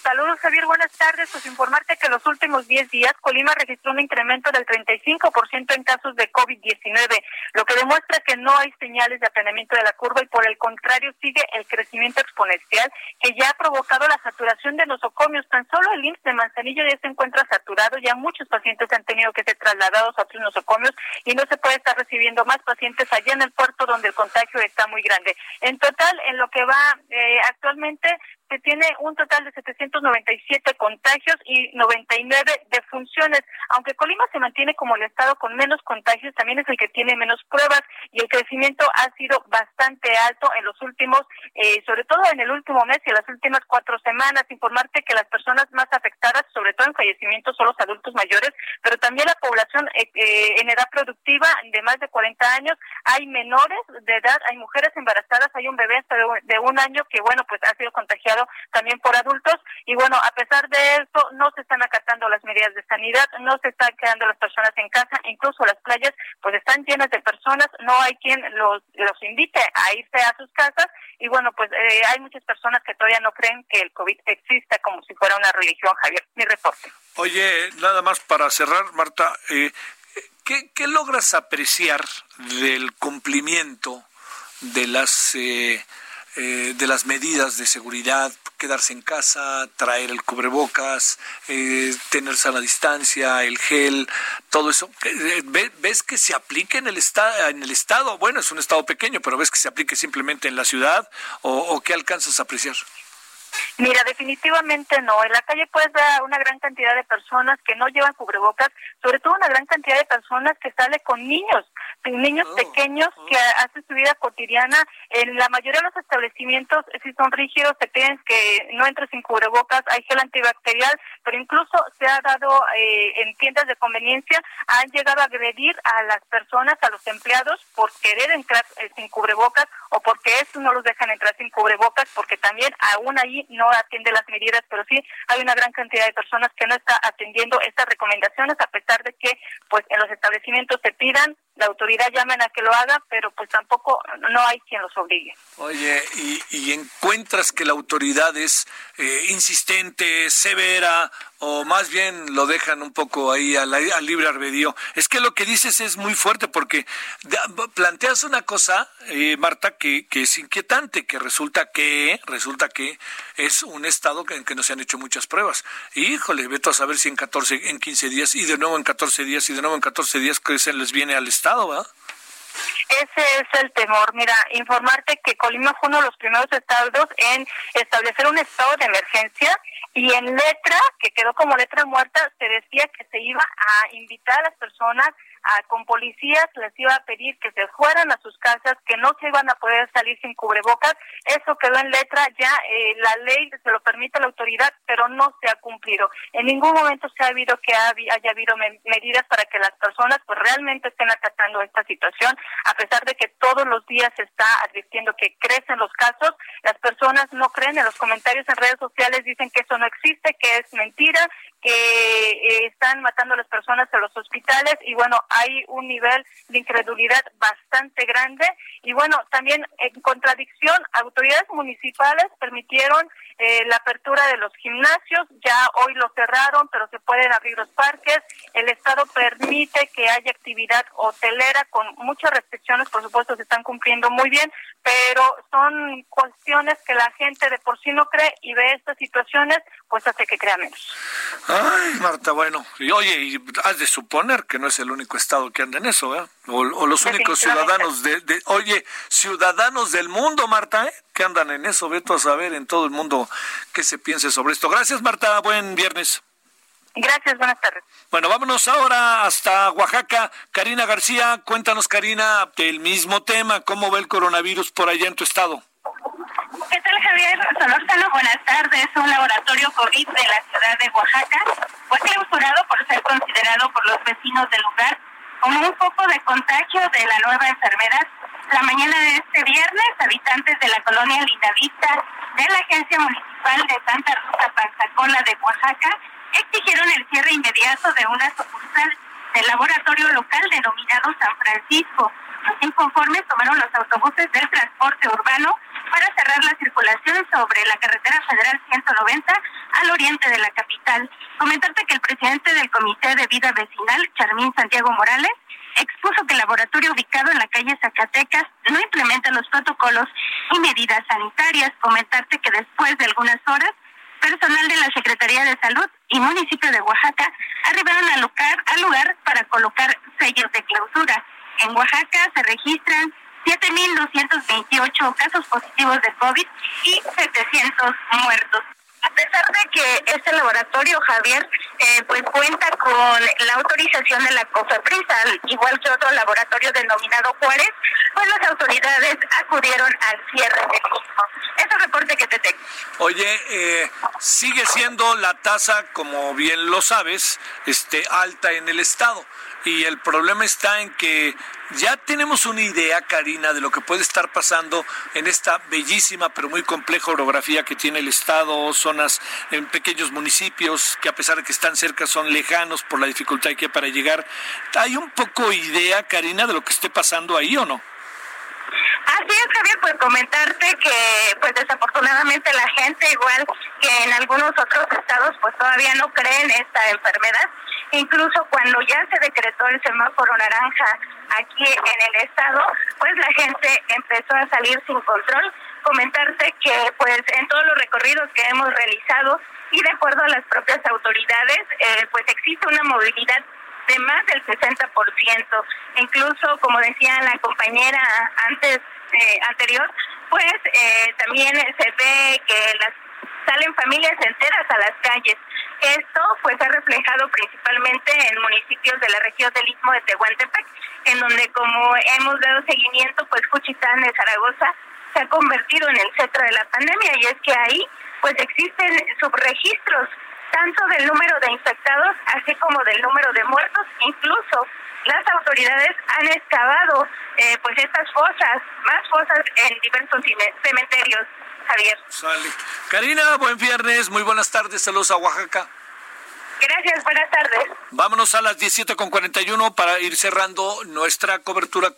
Saludos, Javier. Buenas tardes. Pues informarte que los últimos 10 días Colima registró un incremento del 35% en casos de COVID-19, lo que demuestra que no hay señales de aplanamiento de la curva y por el contrario sigue el crecimiento exponencial que ya ha provocado la saturación de nosocomios. Tan solo el IMSS de Manzanillo ya se encuentra saturado, ya muchos pacientes han tenido que ser trasladados a otros nosocomios y no se puede estar recibiendo más pacientes allá en el puerto donde el contagio está muy grande. En total, en lo que va eh, actualmente se tiene un total de 797 contagios y 99 defunciones. Aunque Colima se mantiene como el estado con menos contagios, también es el que tiene menos pruebas y el crecimiento ha sido bastante alto en los últimos, eh, sobre todo en el último mes y las últimas cuatro semanas. Informarte que las personas más afectadas, sobre todo en fallecimientos, son los adultos mayores, pero también la población eh, eh, en edad productiva de más de 40 años. Hay menores de edad, hay mujeres embarazadas, hay un bebé hasta de un año que, bueno, pues ha sido contagiado también por adultos. Y bueno, a pesar de eso, no se están acatando las medidas de sanidad, no se están quedando las personas en casa, incluso las playas pues están llenas de personas, no hay quien los, los invite a irse a sus casas. Y bueno, pues eh, hay muchas personas que todavía no creen que el COVID exista como si fuera una religión, Javier. Mi reporte. Oye, nada más para cerrar, Marta, eh, ¿qué, ¿qué logras apreciar del cumplimiento de las... Eh, eh, de las medidas de seguridad, quedarse en casa, traer el cubrebocas, eh, tenerse a la distancia, el gel, todo eso. Eh, ¿Ves que se aplique en el, en el Estado? Bueno, es un Estado pequeño, pero ¿ves que se aplique simplemente en la ciudad o, o qué alcanzas a apreciar? Mira, definitivamente no. En la calle puedes ver una gran cantidad de personas que no llevan cubrebocas, sobre todo una gran cantidad de personas que salen con niños, niños oh, pequeños oh. que hacen su vida cotidiana. En la mayoría de los establecimientos, si son rígidos, te piden que no entres sin cubrebocas, hay gel antibacterial, pero incluso se ha dado eh, en tiendas de conveniencia, han llegado a agredir a las personas, a los empleados, por querer entrar eh, sin cubrebocas o porque estos no los dejan entrar sin cubrebocas, porque también aún ahí no atiende las medidas, pero sí hay una gran cantidad de personas que no está atendiendo estas recomendaciones, a pesar de que pues en los establecimientos se pidan la autoridad llamen a que lo haga, pero pues tampoco no hay quien los obligue. Oye, y, y encuentras que la autoridad es eh, insistente, severa, o más bien lo dejan un poco ahí al, libre albedrío. Es que lo que dices es muy fuerte porque planteas una cosa, eh, Marta, que, que, es inquietante, que resulta que resulta que es un estado en que no se han hecho muchas pruebas. Híjole, veto a saber si en 14, en 15 días y de nuevo en 14 días y de nuevo en 14 días que les viene al estado, ¿verdad? Ese es el temor. Mira, informarte que Colima fue uno de los primeros estados en establecer un estado de emergencia y en letra, que quedó como letra muerta, se decía que se iba a invitar a las personas con policías les iba a pedir que se fueran a sus casas, que no se iban a poder salir sin cubrebocas. Eso quedó en letra, ya eh, la ley se lo permite a la autoridad, pero no se ha cumplido. En ningún momento se ha habido que haya habido medidas para que las personas pues realmente estén acatando esta situación, a pesar de que todos los días se está advirtiendo que crecen los casos, las personas no creen en los comentarios en redes sociales, dicen que eso no existe, que es mentira, que eh, están matando a las personas en los hospitales y bueno, hay un nivel de incredulidad bastante grande. Y bueno, también en contradicción, autoridades municipales permitieron eh, la apertura de los gimnasios, ya hoy lo cerraron, pero se pueden abrir los parques, el Estado permite que haya actividad hotelera con muchas restricciones, por supuesto se están cumpliendo muy bien, pero son cuestiones que la gente de por sí no cree y ve estas situaciones, pues hace que crea menos. Ay, Marta, bueno, y oye, y has de suponer que no es el único estado que anda en eso, ¿eh? O, los únicos ciudadanos de, de, oye, ciudadanos del mundo, Marta, ¿eh? Que andan en eso, veto a saber en todo el mundo qué se piense sobre esto. Gracias, Marta, buen viernes. Gracias, buenas tardes. Bueno, vámonos ahora hasta Oaxaca. Karina García, cuéntanos, Karina, del mismo tema, ¿cómo ve el coronavirus por allá en tu estado? ¿Qué tal, Javier Solórzano? Buenas tardes. Un laboratorio COVID de la ciudad de Oaxaca fue clausurado por ser considerado por los vecinos del lugar como un foco de contagio de la nueva enfermedad. La mañana de este viernes, habitantes de la colonia Lindavista de la Agencia Municipal de Santa Rosa Panzacola de Oaxaca exigieron el cierre inmediato de una sucursal del laboratorio local denominado San Francisco. Inconformes tomaron los autobuses del transporte urbano para cerrar la circulación sobre la carretera federal 190 al oriente de la capital. Comentarte que el presidente del Comité de Vida Vecinal, Charmín Santiago Morales, expuso que el laboratorio ubicado en la calle Zacatecas no implementa los protocolos y medidas sanitarias. Comentarte que después de algunas horas, personal de la Secretaría de Salud y municipio de Oaxaca arribaron al lugar, al lugar para colocar sellos de clausura. En Oaxaca se registran 7.228 casos positivos de COVID y 700 muertos. A pesar de que este laboratorio, Javier, eh, pues cuenta con la autorización de la COFEPRIS, al igual que otro laboratorio denominado Juárez, pues las autoridades acudieron al cierre del mismo. Es el reporte que te tengo. Oye, eh, sigue siendo la tasa, como bien lo sabes, este, alta en el estado y el problema está en que ya tenemos una idea, Karina, de lo que puede estar pasando en esta bellísima pero muy compleja orografía que tiene el Estado, zonas en pequeños municipios que a pesar de que están cerca son lejanos por la dificultad que hay para llegar. ¿Hay un poco idea, Karina, de lo que esté pasando ahí o no? Así es, Javier, pues comentarte que pues desafortunadamente la gente, igual que en algunos otros estados, pues todavía no creen esta enfermedad Incluso cuando ya se decretó el semáforo naranja aquí en el estado, pues la gente empezó a salir sin control. Comentarte que pues en todos los recorridos que hemos realizado y de acuerdo a las propias autoridades, eh, pues existe una movilidad de más del 60%. Incluso, como decía la compañera antes eh, anterior, pues eh, también se ve que las salen familias enteras a las calles. Esto pues ha reflejado principalmente en municipios de la región del Istmo de Tehuantepec, en donde como hemos dado seguimiento, pues Cuchitán de Zaragoza se ha convertido en el centro de la pandemia y es que ahí pues existen subregistros tanto del número de infectados así como del número de muertos, incluso las autoridades han excavado eh, pues estas fosas, más fosas en diversos cementerios Javier. Sale. Karina, buen viernes, muy buenas tardes, saludos a Oaxaca. Gracias, buenas tardes. Vámonos a las 17.41 para ir cerrando nuestra cobertura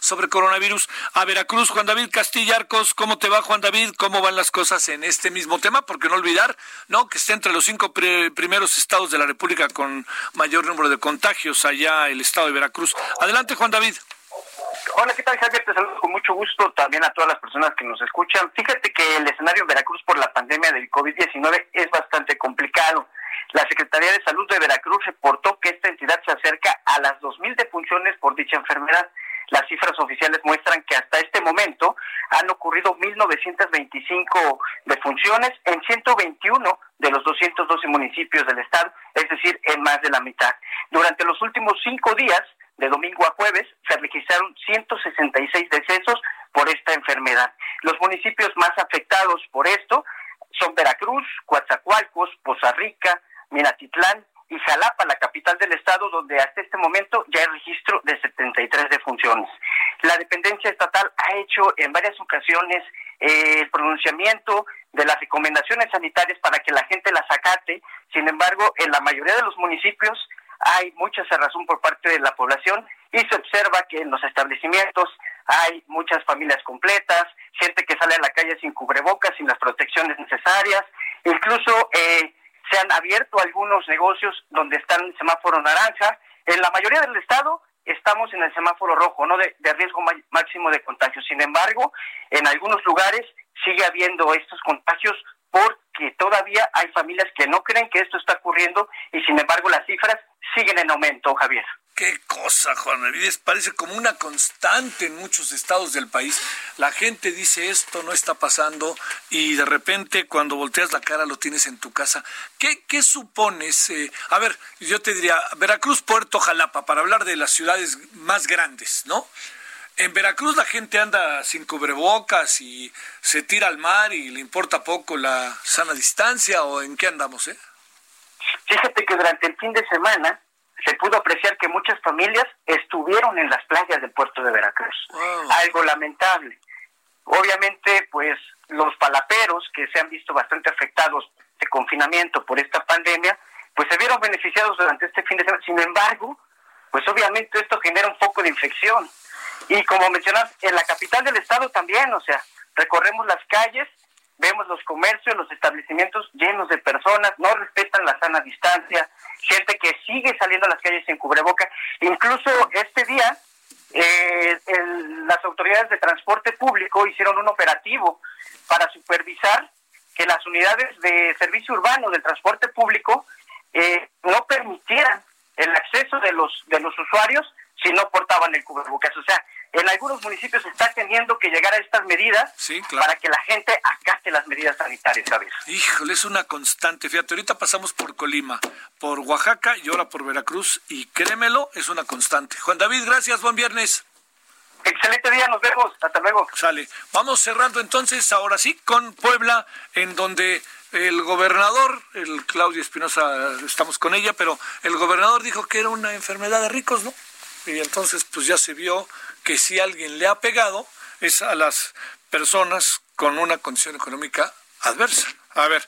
sobre coronavirus. A Veracruz, Juan David Castillarcos, ¿cómo te va, Juan David? ¿Cómo van las cosas en este mismo tema? Porque no olvidar, ¿no? Que está entre los cinco primeros estados de la República con mayor número de contagios allá el estado de Veracruz. Adelante, Juan David. Hola, ¿qué tal Javier? Te saludo con mucho gusto también a todas las personas que nos escuchan. Fíjate que el escenario en Veracruz por la pandemia del COVID-19 es bastante complicado. La Secretaría de Salud de Veracruz reportó que esta entidad se acerca a las 2.000 defunciones por dicha enfermedad. Las cifras oficiales muestran que hasta este momento han ocurrido 1.925 defunciones en 121 de los 212 municipios del estado, es decir, en más de la mitad. Durante los últimos cinco días, de domingo a jueves se registraron 166 decesos por esta enfermedad. Los municipios más afectados por esto son Veracruz, Coatzacoalcos, Poza Rica, Minatitlán y Jalapa, la capital del estado, donde hasta este momento ya hay registro de 73 defunciones. La dependencia estatal ha hecho en varias ocasiones eh, el pronunciamiento de las recomendaciones sanitarias para que la gente las acate. Sin embargo, en la mayoría de los municipios hay mucha cerrazón por parte de la población y se observa que en los establecimientos hay muchas familias completas, gente que sale a la calle sin cubrebocas, sin las protecciones necesarias, incluso eh, se han abierto algunos negocios donde están en semáforo naranja. En la mayoría del estado estamos en el semáforo rojo, no de, de riesgo máximo de contagio. Sin embargo, en algunos lugares sigue habiendo estos contagios porque todavía hay familias que no creen que esto está ocurriendo y sin embargo las cifras siguen en aumento, Javier. Qué cosa, Juan Navides, parece como una constante en muchos estados del país. La gente dice esto no está pasando y de repente cuando volteas la cara lo tienes en tu casa. ¿Qué, qué supones? Eh, a ver, yo te diría, Veracruz, Puerto Jalapa, para hablar de las ciudades más grandes, ¿no? En Veracruz la gente anda sin cubrebocas y se tira al mar y le importa poco la sana distancia o en qué andamos, ¿eh? Fíjate que durante el fin de semana se pudo apreciar que muchas familias estuvieron en las playas del puerto de Veracruz. Algo lamentable. Obviamente, pues los palaperos que se han visto bastante afectados de confinamiento por esta pandemia, pues se vieron beneficiados durante este fin de semana. Sin embargo, pues obviamente esto genera un poco de infección. Y como mencionas, en la capital del estado también, o sea, recorremos las calles, vemos los comercios, los establecimientos llenos de personas, no respetan la sana distancia, gente que sigue saliendo a las calles sin cubreboca. Incluso este día, eh, las autoridades de transporte público hicieron un operativo para supervisar que las unidades de servicio urbano del transporte público eh, no permitieran el acceso de los de los usuarios si no portaban el cubrebocas. O sea, en algunos municipios está teniendo que llegar a estas medidas para que la gente acate las medidas sanitarias, ¿sabes? Híjole, es una constante. Fíjate, ahorita pasamos por Colima, por Oaxaca y ahora por Veracruz y créemelo, es una constante. Juan David, gracias, buen viernes. Excelente día, nos vemos, hasta luego. Sale. Vamos cerrando entonces, ahora sí, con Puebla, en donde el gobernador, el Claudio Espinosa, estamos con ella, pero el gobernador dijo que era una enfermedad de ricos, ¿no? Y entonces, pues ya se vio que si alguien le ha pegado es a las personas con una condición económica adversa. A ver,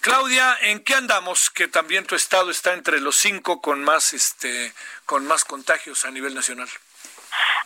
Claudia, ¿en qué andamos? Que también tu estado está entre los cinco con más, este, con más contagios a nivel nacional.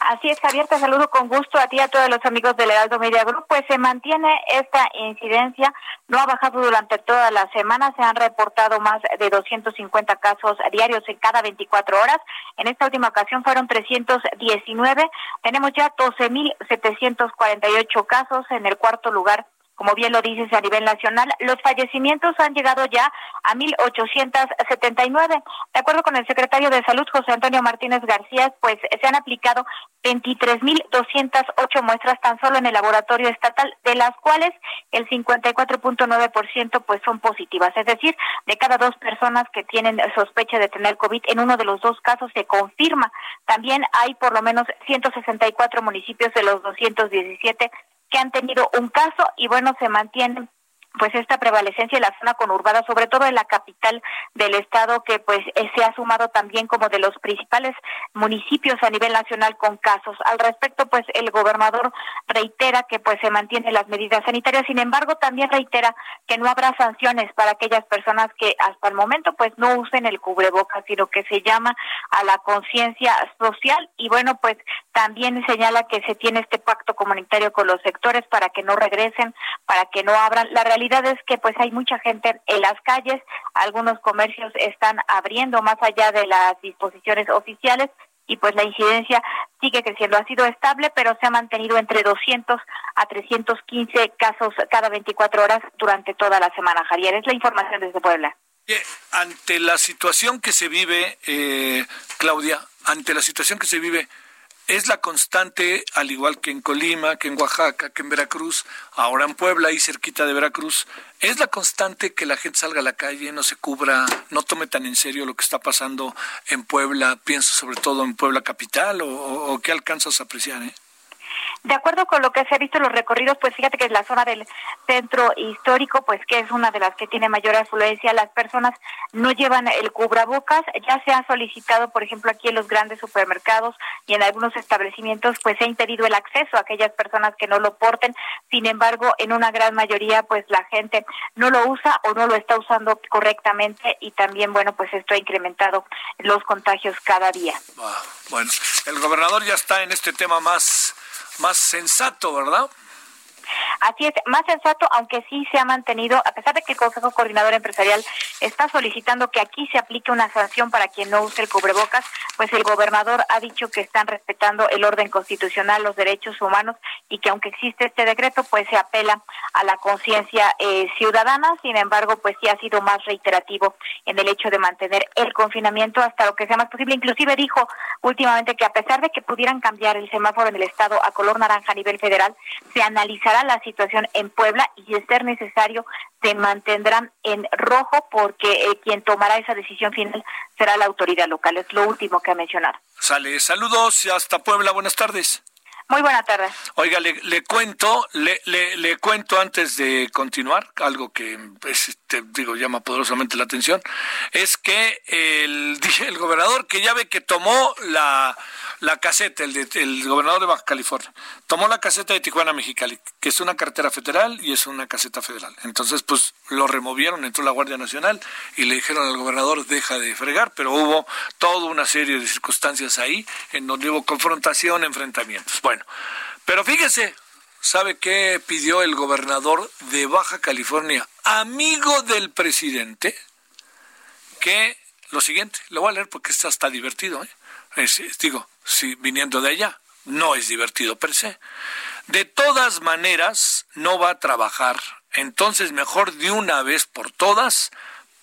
Así es, Javier, te saludo con gusto a ti y a todos los amigos del Heraldo Media Group. Pues se mantiene esta incidencia, no ha bajado durante toda la semana, se han reportado más de 250 casos diarios en cada 24 horas. En esta última ocasión fueron 319. Tenemos ya 12.748 casos en el cuarto lugar como bien lo dices a nivel nacional, los fallecimientos han llegado ya a 1.879. De acuerdo con el secretario de Salud, José Antonio Martínez García, pues se han aplicado 23.208 muestras tan solo en el laboratorio estatal, de las cuales el 54.9% pues son positivas. Es decir, de cada dos personas que tienen sospecha de tener COVID, en uno de los dos casos se confirma. También hay por lo menos 164 municipios de los 217 que han tenido un caso y bueno, se mantienen pues esta prevalecencia en la zona conurbada, sobre todo en la capital del estado, que pues eh, se ha sumado también como de los principales municipios a nivel nacional con casos. Al respecto, pues el gobernador reitera que pues se mantienen las medidas sanitarias, sin embargo, también reitera que no habrá sanciones para aquellas personas que hasta el momento pues no usen el cubrebocas, sino que se llama a la conciencia social y bueno, pues también señala que se tiene este pacto comunitario con los sectores para que no regresen, para que no abran la realidad es que pues hay mucha gente en las calles, algunos comercios están abriendo más allá de las disposiciones oficiales y pues la incidencia sigue creciendo. Ha sido estable, pero se ha mantenido entre 200 a 315 casos cada 24 horas durante toda la semana. Javier, es la información desde Puebla. Ante la situación que se vive, eh, Claudia, ante la situación que se vive, es la constante, al igual que en Colima, que en Oaxaca, que en Veracruz, ahora en Puebla, ahí cerquita de Veracruz, es la constante que la gente salga a la calle, no se cubra, no tome tan en serio lo que está pasando en Puebla, pienso sobre todo en Puebla capital, o, o qué alcanzas a apreciar, ¿eh? De acuerdo con lo que se ha visto en los recorridos, pues fíjate que es la zona del centro histórico, pues que es una de las que tiene mayor afluencia, las personas no llevan el cubrebocas, ya se ha solicitado, por ejemplo, aquí en los grandes supermercados y en algunos establecimientos, pues se ha impedido el acceso a aquellas personas que no lo porten, sin embargo, en una gran mayoría, pues la gente no lo usa o no lo está usando correctamente y también, bueno, pues esto ha incrementado los contagios cada día. Bueno, el gobernador ya está en este tema más más sensato, ¿verdad? Así es, más sensato, aunque sí se ha mantenido, a pesar de que el Consejo Coordinador Empresarial está solicitando que aquí se aplique una sanción para quien no use el cubrebocas, pues el gobernador ha dicho que están respetando el orden constitucional, los derechos humanos y que aunque existe este decreto, pues se apela a la conciencia eh, ciudadana. Sin embargo, pues sí ha sido más reiterativo en el hecho de mantener el confinamiento hasta lo que sea más posible. Inclusive dijo últimamente que a pesar de que pudieran cambiar el semáforo en el estado a color naranja a nivel federal, se analizará la situación en Puebla y de ser necesario se mantendrán en rojo porque eh, quien tomará esa decisión final será la autoridad local. Es lo último que ha mencionado. Sale, saludos hasta Puebla, buenas tardes. Muy buena tarde. Oiga, le, le cuento, le, le, le, cuento antes de continuar, algo que es, este, digo llama poderosamente la atención, es que el, el gobernador que ya ve que tomó la, la caseta, el, de, el gobernador de Baja California, tomó la caseta de Tijuana Mexicali, que es una carretera federal y es una caseta federal. Entonces, pues lo removieron, entró la Guardia Nacional y le dijeron al gobernador deja de fregar, pero hubo toda una serie de circunstancias ahí en donde hubo confrontación, enfrentamientos. Bueno, pero fíjese, ¿sabe qué pidió el gobernador de Baja California, amigo del presidente? Que lo siguiente, lo voy a leer porque está hasta divertido, ¿eh? digo, si viniendo de allá, no es divertido per se. De todas maneras, no va a trabajar. Entonces, mejor de una vez por todas,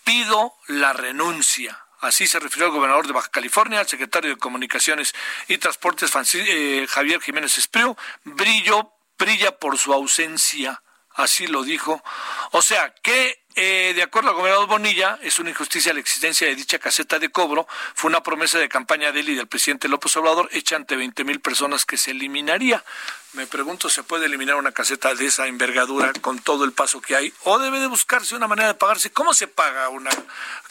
pido la renuncia. Así se refirió el gobernador de Baja California, al secretario de Comunicaciones y Transportes, eh, Javier Jiménez Espriu. Brillo, brilla por su ausencia. Así lo dijo. O sea, que eh, de acuerdo al gobernador Bonilla, es una injusticia la existencia de dicha caseta de cobro. Fue una promesa de campaña de él y del presidente López Obrador hecha ante 20 mil personas que se eliminaría. Me pregunto, ¿se puede eliminar una caseta de esa envergadura con todo el paso que hay? ¿O debe de buscarse una manera de pagarse? ¿Cómo se paga una,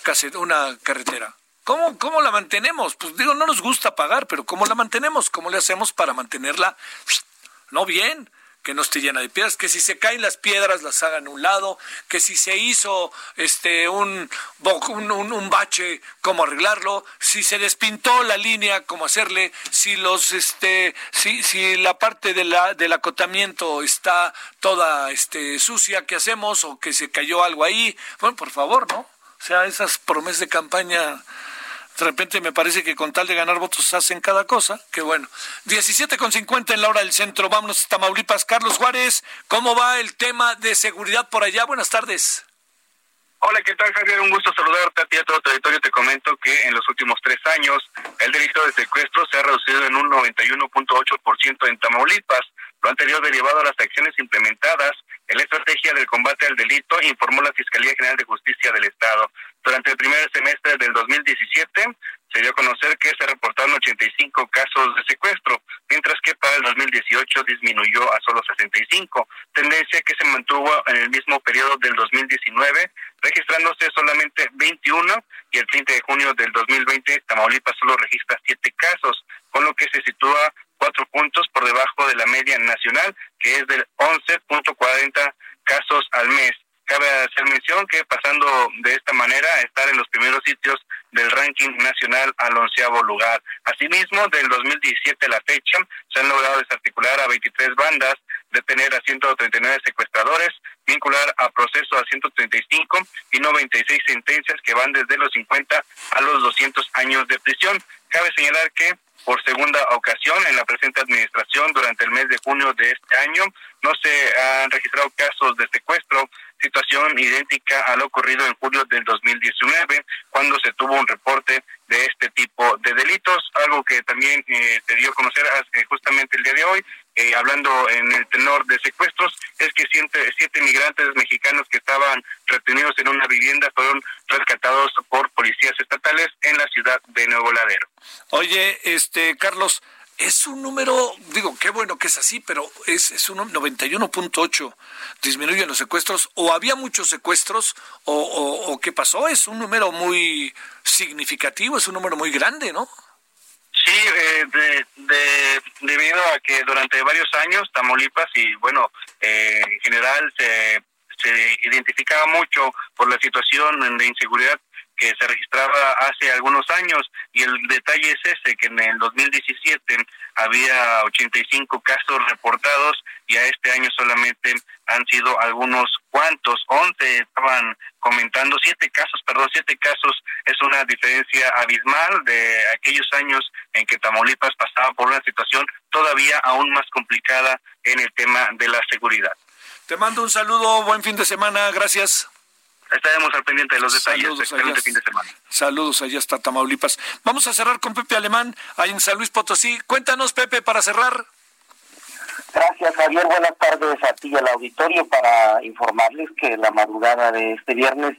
caseta, una carretera? ¿Cómo, ¿Cómo la mantenemos? Pues digo, no nos gusta pagar, pero ¿cómo la mantenemos? ¿Cómo le hacemos para mantenerla? No bien que no esté llena de piedras, que si se caen las piedras las hagan a un lado, que si se hizo este un, un, un, bache, cómo arreglarlo, si se despintó la línea, cómo hacerle, si los este si, si la parte del acotamiento está toda este sucia, ¿qué hacemos? o que se cayó algo ahí. Bueno, por favor, ¿no? O sea, esas promesas de campaña de repente me parece que con tal de ganar votos hacen cada cosa. Que bueno. 17 con 50 en la hora del centro. Vámonos a Tamaulipas. Carlos Juárez, ¿cómo va el tema de seguridad por allá? Buenas tardes. Hola, ¿qué tal, Javier? Un gusto saludarte a ti a todo el territorio. Te comento que en los últimos tres años el delito de secuestro se ha reducido en un 91.8% en Tamaulipas. Lo anterior derivado a las acciones implementadas en la estrategia del combate al delito, informó la Fiscalía General de Justicia del Estado. Durante el primer semestre del 2017 se dio a conocer que se reportaron 85 casos de secuestro, mientras que para el 2018 disminuyó a solo 65, tendencia que se mantuvo en el mismo periodo del 2019, registrándose solamente 21 y el 30 de junio del 2020 Tamaulipas solo registra 7 casos, con lo que se sitúa cuatro puntos por debajo de la media nacional, que es del 11.40 casos al mes. Cabe hacer mención que pasando de esta manera a estar en los primeros sitios del ranking nacional al onceavo lugar. Asimismo, del 2017 a la fecha, se han logrado desarticular a 23 bandas, detener a 139 secuestradores, vincular a proceso a 135 y 96 sentencias que van desde los 50 a los 200 años de prisión. Cabe señalar que por segunda ocasión en la presente administración durante el mes de junio de este año. No se han registrado casos de secuestro situación idéntica a lo ocurrido en julio del 2019, cuando se tuvo un reporte de este tipo de delitos, algo que también eh, se dio a conocer eh, justamente el día de hoy, eh, hablando en el tenor de secuestros, es que siete, siete migrantes mexicanos que estaban retenidos en una vivienda fueron rescatados por policías estatales en la ciudad de Nuevo Ladero. Oye, este Carlos, es un número, digo, qué bueno que es así, pero es, es un 91.8 disminuyen los secuestros, o había muchos secuestros, o, o, qué pasó, es un número muy significativo, es un número muy grande, ¿no? Sí, eh, de, debido a que durante varios años Tamaulipas y bueno, eh, en general se, se identificaba mucho por la situación de inseguridad que se registraba hace algunos años y el detalle es ese que en el 2017 había 85 casos reportados y a este año solamente han sido algunos cuantos, 11 estaban comentando, siete casos, perdón, siete casos es una diferencia abismal de aquellos años en que Tamaulipas pasaba por una situación todavía aún más complicada en el tema de la seguridad. Te mando un saludo, buen fin de semana, gracias. Estaremos al pendiente de los detalles. Saludos, allá, fin de semana. Saludos, allá está Tamaulipas. Vamos a cerrar con Pepe Alemán, ahí en San Luis Potosí. Cuéntanos, Pepe, para cerrar. Gracias, Javier. Buenas tardes a ti y al auditorio para informarles que la madrugada de este viernes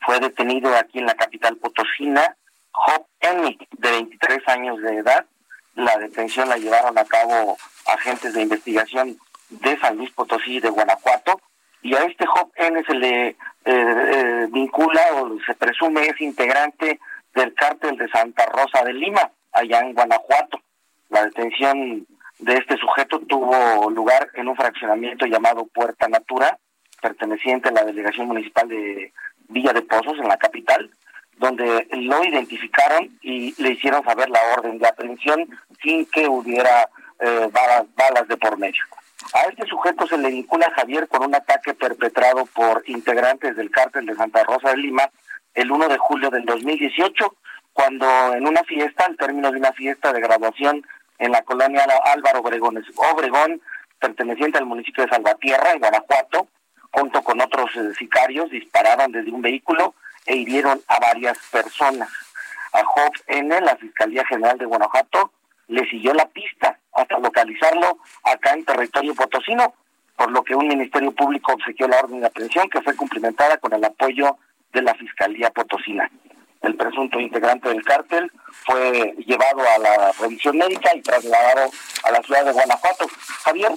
fue detenido aquí en la capital potosina Job Ennick, de 23 años de edad, La detención la llevaron a cabo agentes de investigación de San Luis Potosí y de Guanajuato. Y a este Job N se le eh, eh, vincula o se presume es integrante del cártel de Santa Rosa de Lima, allá en Guanajuato. La detención de este sujeto tuvo lugar en un fraccionamiento llamado Puerta Natura, perteneciente a la delegación municipal de Villa de Pozos, en la capital, donde lo identificaron y le hicieron saber la orden de aprehensión sin que hubiera eh, balas, balas de por medio. A este sujeto se le vincula Javier con un ataque perpetrado por integrantes del cártel de Santa Rosa de Lima el 1 de julio del 2018, cuando en una fiesta, al término de una fiesta de graduación en la colonia Álvaro Obregón, Obregón perteneciente al municipio de Salvatierra, en Guanajuato, junto con otros eh, sicarios, dispararon desde un vehículo e hirieron a varias personas. A Job N., la Fiscalía General de Guanajuato, le siguió la pista hasta localizarlo acá en territorio potosino, por lo que un Ministerio Público obsequió la orden de aprehensión que fue cumplimentada con el apoyo de la Fiscalía Potosina. El presunto integrante del cártel fue llevado a la revisión médica y trasladado a la ciudad de Guanajuato. Javier,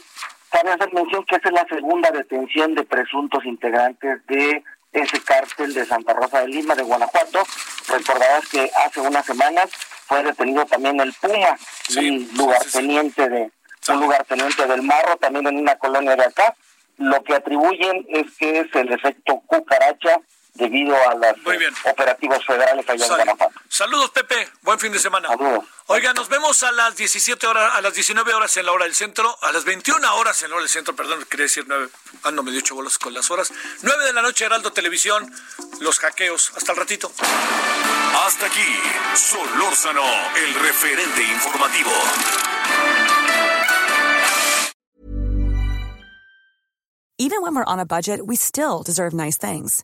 cabe hacer mención que esta es la segunda detención de presuntos integrantes de ese cártel de Santa Rosa de Lima, de Guanajuato. Recordarás que hace unas semanas fue detenido también el Puma, un lugarteniente de un lugarteniente del Marro, también en una colonia de acá. Lo que atribuyen es que es el efecto cucaracha debido a los operativos federales allá en Guanajuato. Saludos, Pepe. Buen fin de semana. Saludos. Oiga, nos vemos a las 17 horas, a las 19 horas en la hora del centro, a las 21 horas en la hora del centro, perdón, quería decir 9, ando medio ocho bolos con las horas. 9 de la noche, Heraldo Televisión, los hackeos. Hasta el ratito. Hasta aquí, Solórzano, el referente informativo. Even when we're on a budget, we still deserve nice things.